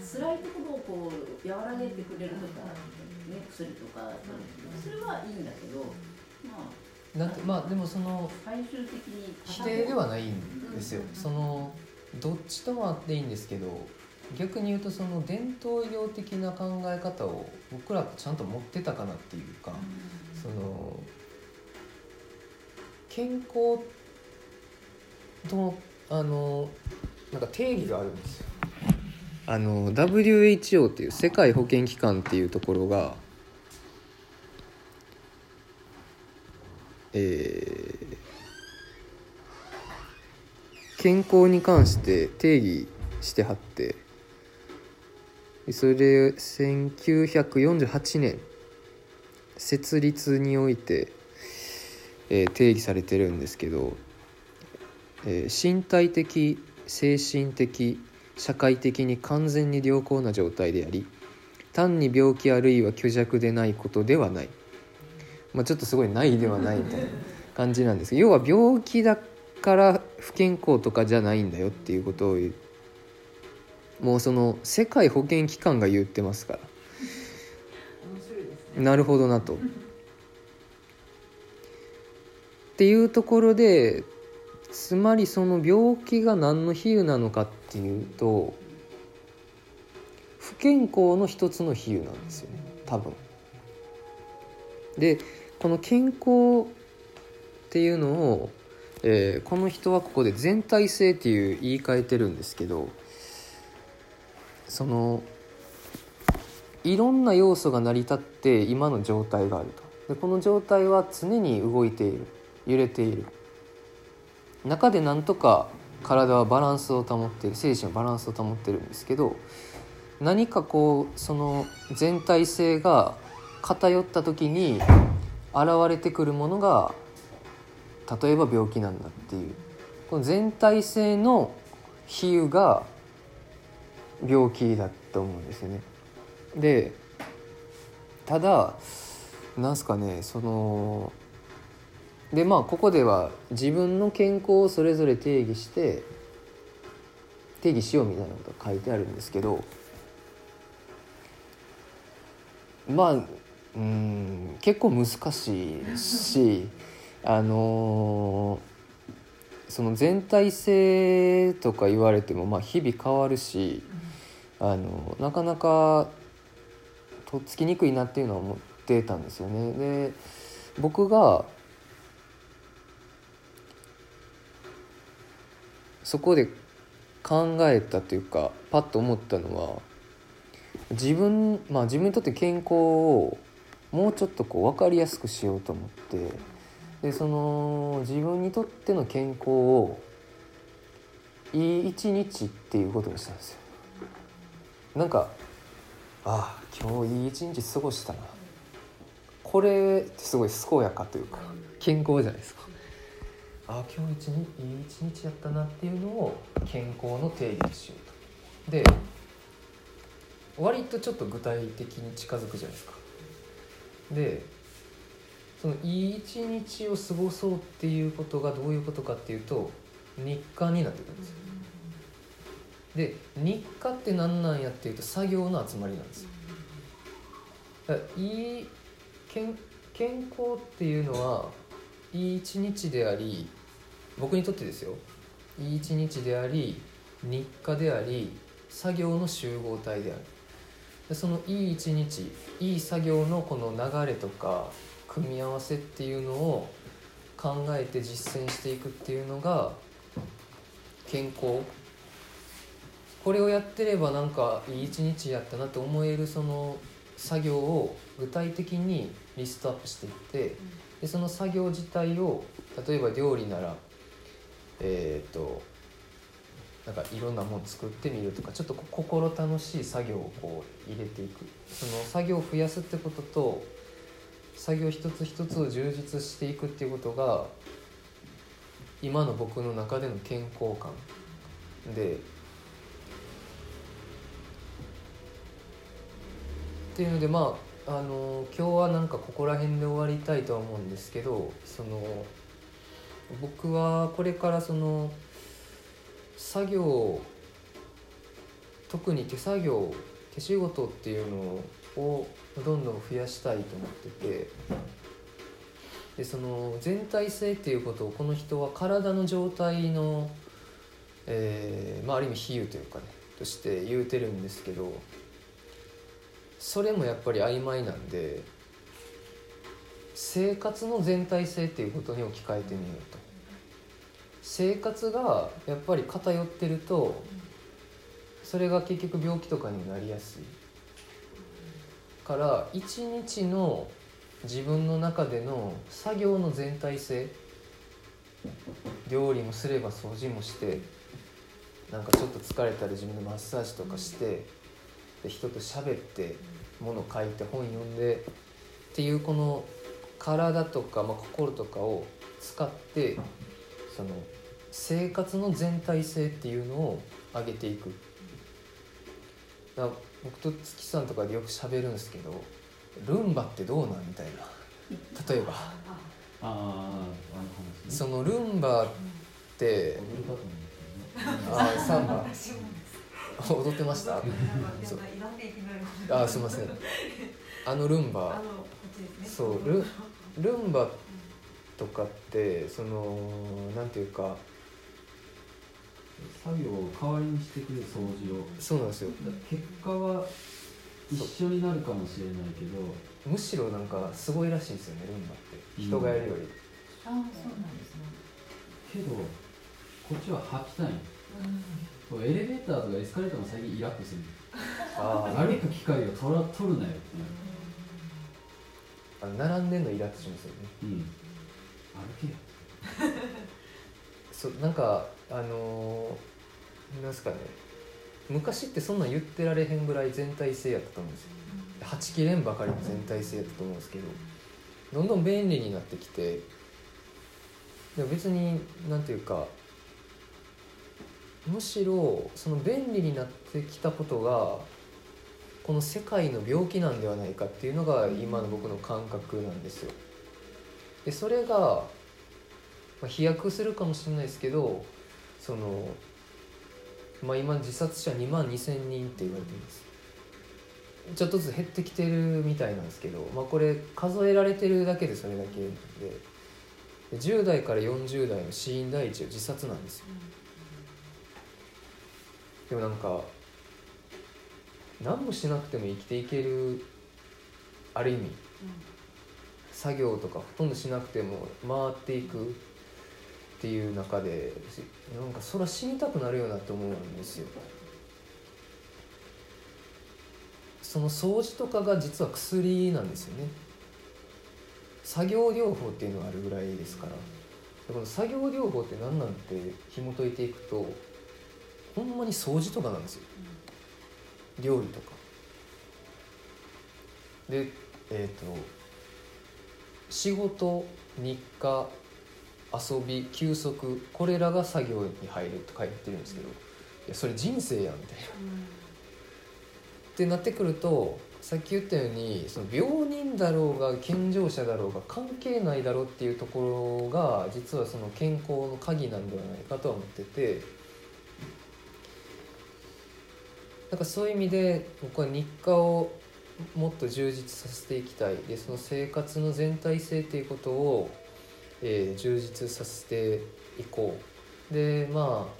辛いところをこう和らげてくれるとか、ね、薬とかそれはいいんだけどまあ。なんてまあでもその最終的に否定ではないんですよ。そのどっちともあっていいんですけど逆に言うとその伝統医療的な考え方を僕らってちゃんと持ってたかなっていうかその健康とあのなんか定義があるんですよ。あの WHO っていう世界保健機関っていうところがえー健康に関して定義してはってそれで1948年設立において、えー定義されてるんですけど、えー身体的精神的社会的に完全に良好な状態であり単に病気あるいは虚弱でないことではない、まあ、ちょっとすごいないではないみたいな感じなんですけど要は病気だから不健康とかじゃないんだよっていうことを言ってもうその世界保健機関が言ってますからねなるほどなと。っていうところでつまりその病気が何の比喩なのかっていうと不健康の一つの比喩なんですよね多分。でこの健康っていうのを、えーこの人はここで全体性っていう言い換えてるんですけどそのいろんな要素が成り立って今の状態があると。でこの状態は常に動いている揺れている。中でなんとか体はバランスを保っている精神はバランスを保ってるんですけど何かこうその全体性が偏った時に現れてくるものが例えば病気なんだっていう。この全体性の比喩が病気だと思うんですよね。でただなんすかねそのでまあここでは自分の健康をそれぞれ定義して定義しようみたいなことが書いてあるんですけどまあうん結構難しいしあのその全体性とか言われてもまあ日々変わるしあのなかなかとっつきにくいなっていうのは思ってたんですよね。で僕がそこで考えたというかパッと思ったのは自分まあ自分にとって健康をもうちょっとこう分かりやすくしようと思ってでその自分にとっての健康をいい一日っていうことにしたんですよ。なんかああ今日いい一日過ごしたな。これってすごい健やかというか健康じゃないですか。ああ今日一日いい一日やったなっていうのを健康の定義にしようと。で割とちょっと具体的に近づくじゃないですか。でそのいい一日を過ごそうっていうことがどういうことかっていうと日課になってくるんですよ。で日課って何なんやっていうと作業の集まりなんです。よだからいい健健康っていうのはいい一日であり僕にとってですよ。いい一日であり日課であり作業の集合体である。でそのいい一日いい作業のこの流れとか組み合わせっていうのを考えて実践していくっていうのが健康これをやってればなんかいい一日やったなって思えるその作業を具体的にリストアップしていってでその作業自体を例えば料理ならえっ、となんかいろんなもの作ってみるとかちょっとこ心楽しい作業をこう入れていく。その作業を増やすってことと作業一つ一つを充実していくっていうことが今の僕の中での健康感でっていうのでまああの今日はなんかここら辺で終わりたいとは思うんですけどその僕はこれからその作業特に手作業手仕事っていうのをどんどん増やしたいと思っててでその全体性っていうことをこの人は体の状態の、えーまあ、ある意味比喩というかねとして言うてるんですけどそれもやっぱり曖昧なんで生活の全体性っていうことに置き換えてみようと。生活がやっぱり偏ってるとそれが結局病気とかになりやすい。から一日の自分の中での作業の全体性料理もすれば掃除もしてなんかちょっと疲れたら自分でマッサージとかしてで人と喋って物書いて本読んでっていうこの体とか、まあ、心とかを使ってその生活の全体性っていうのを上げていく。だ僕と月さんとかでよく喋るんですけどルンバってどうなんみたいな。例えば。あああの話ねそのルンバってあーサンバ踊ってました。あすいません。あのルンバ。ねそう。ルルンバとかってそのなんていうか。作業を代わりにしてくれる掃除を。そうなんですよ。結果は一緒になるかもしれないけど。むしろなんかすごいらしいですよねルンバって。人がやるより、ああそうなんですね。けどこっちは吐きたい。のこうエレベーターとかエスカレーターも最近イラッとする。ああ歩く機会を取ら取るなよってあの並んでんのイラッとしますよね。うん。歩けよ。そうなんかあのーなんすかね。昔ってそんなん言ってられへんぐらい全体性やったと思うんですよ。はちきれんばかりの全体性やったと思うんですけどどんどん便利になってきてでも別になんていうかむしろその便利になってきたことがこの世界の病気なんではないかっていうのが今の僕の感覚なんですよ。でそれが、まあ、飛躍するかもしれないですけどその、まあ、今自殺者2万2,000人って言われてるんですちょっとずつ減ってきてるみたいなんですけど、まあ、これ数えられてるだけでそれだけでで10代から40代の死因第一は自殺なんですよでもなんか何もしなくても生きていけるある意味作業とかほとんどしなくても回っていくっていう中でなんかそら死にたくなるよなって思うんですよ。その掃除とかが実は薬なんですよね。作業療法っていうのがあるぐらいですから。でこの作業療法って何なんて紐解いていくとほんまに掃除とかなんですよ。料理とか。でえっ、と仕事日課遊び休息これらが作業に入ると書いてるんですけどいやそれ人生やんみたいな。ってなってくるとさっき言ったようにその病人だろうが健常者だろうが関係ないだろうっていうところが実はその健康の鍵なんではないかとは思っててなんかそういう意味で僕は日課をもっと充実させていきたい。でその生活の全体性っていうことを、えー充実させていこう。でまあ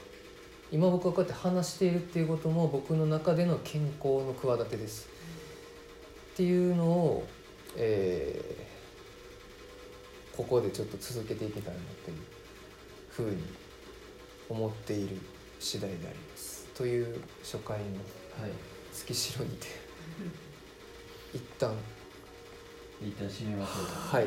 今僕がこうやって話しているっていうことも僕の中での健康の企てです。っていうのを、えーここでちょっと続けていけたらなというふうに思っている次第であります。という初回の月城にて。一旦。一旦締めましょうか。はい。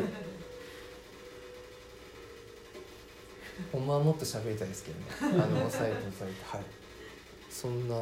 ほんまはもっと喋りたいですけどね。あの抑えて抑えて。はい。そんな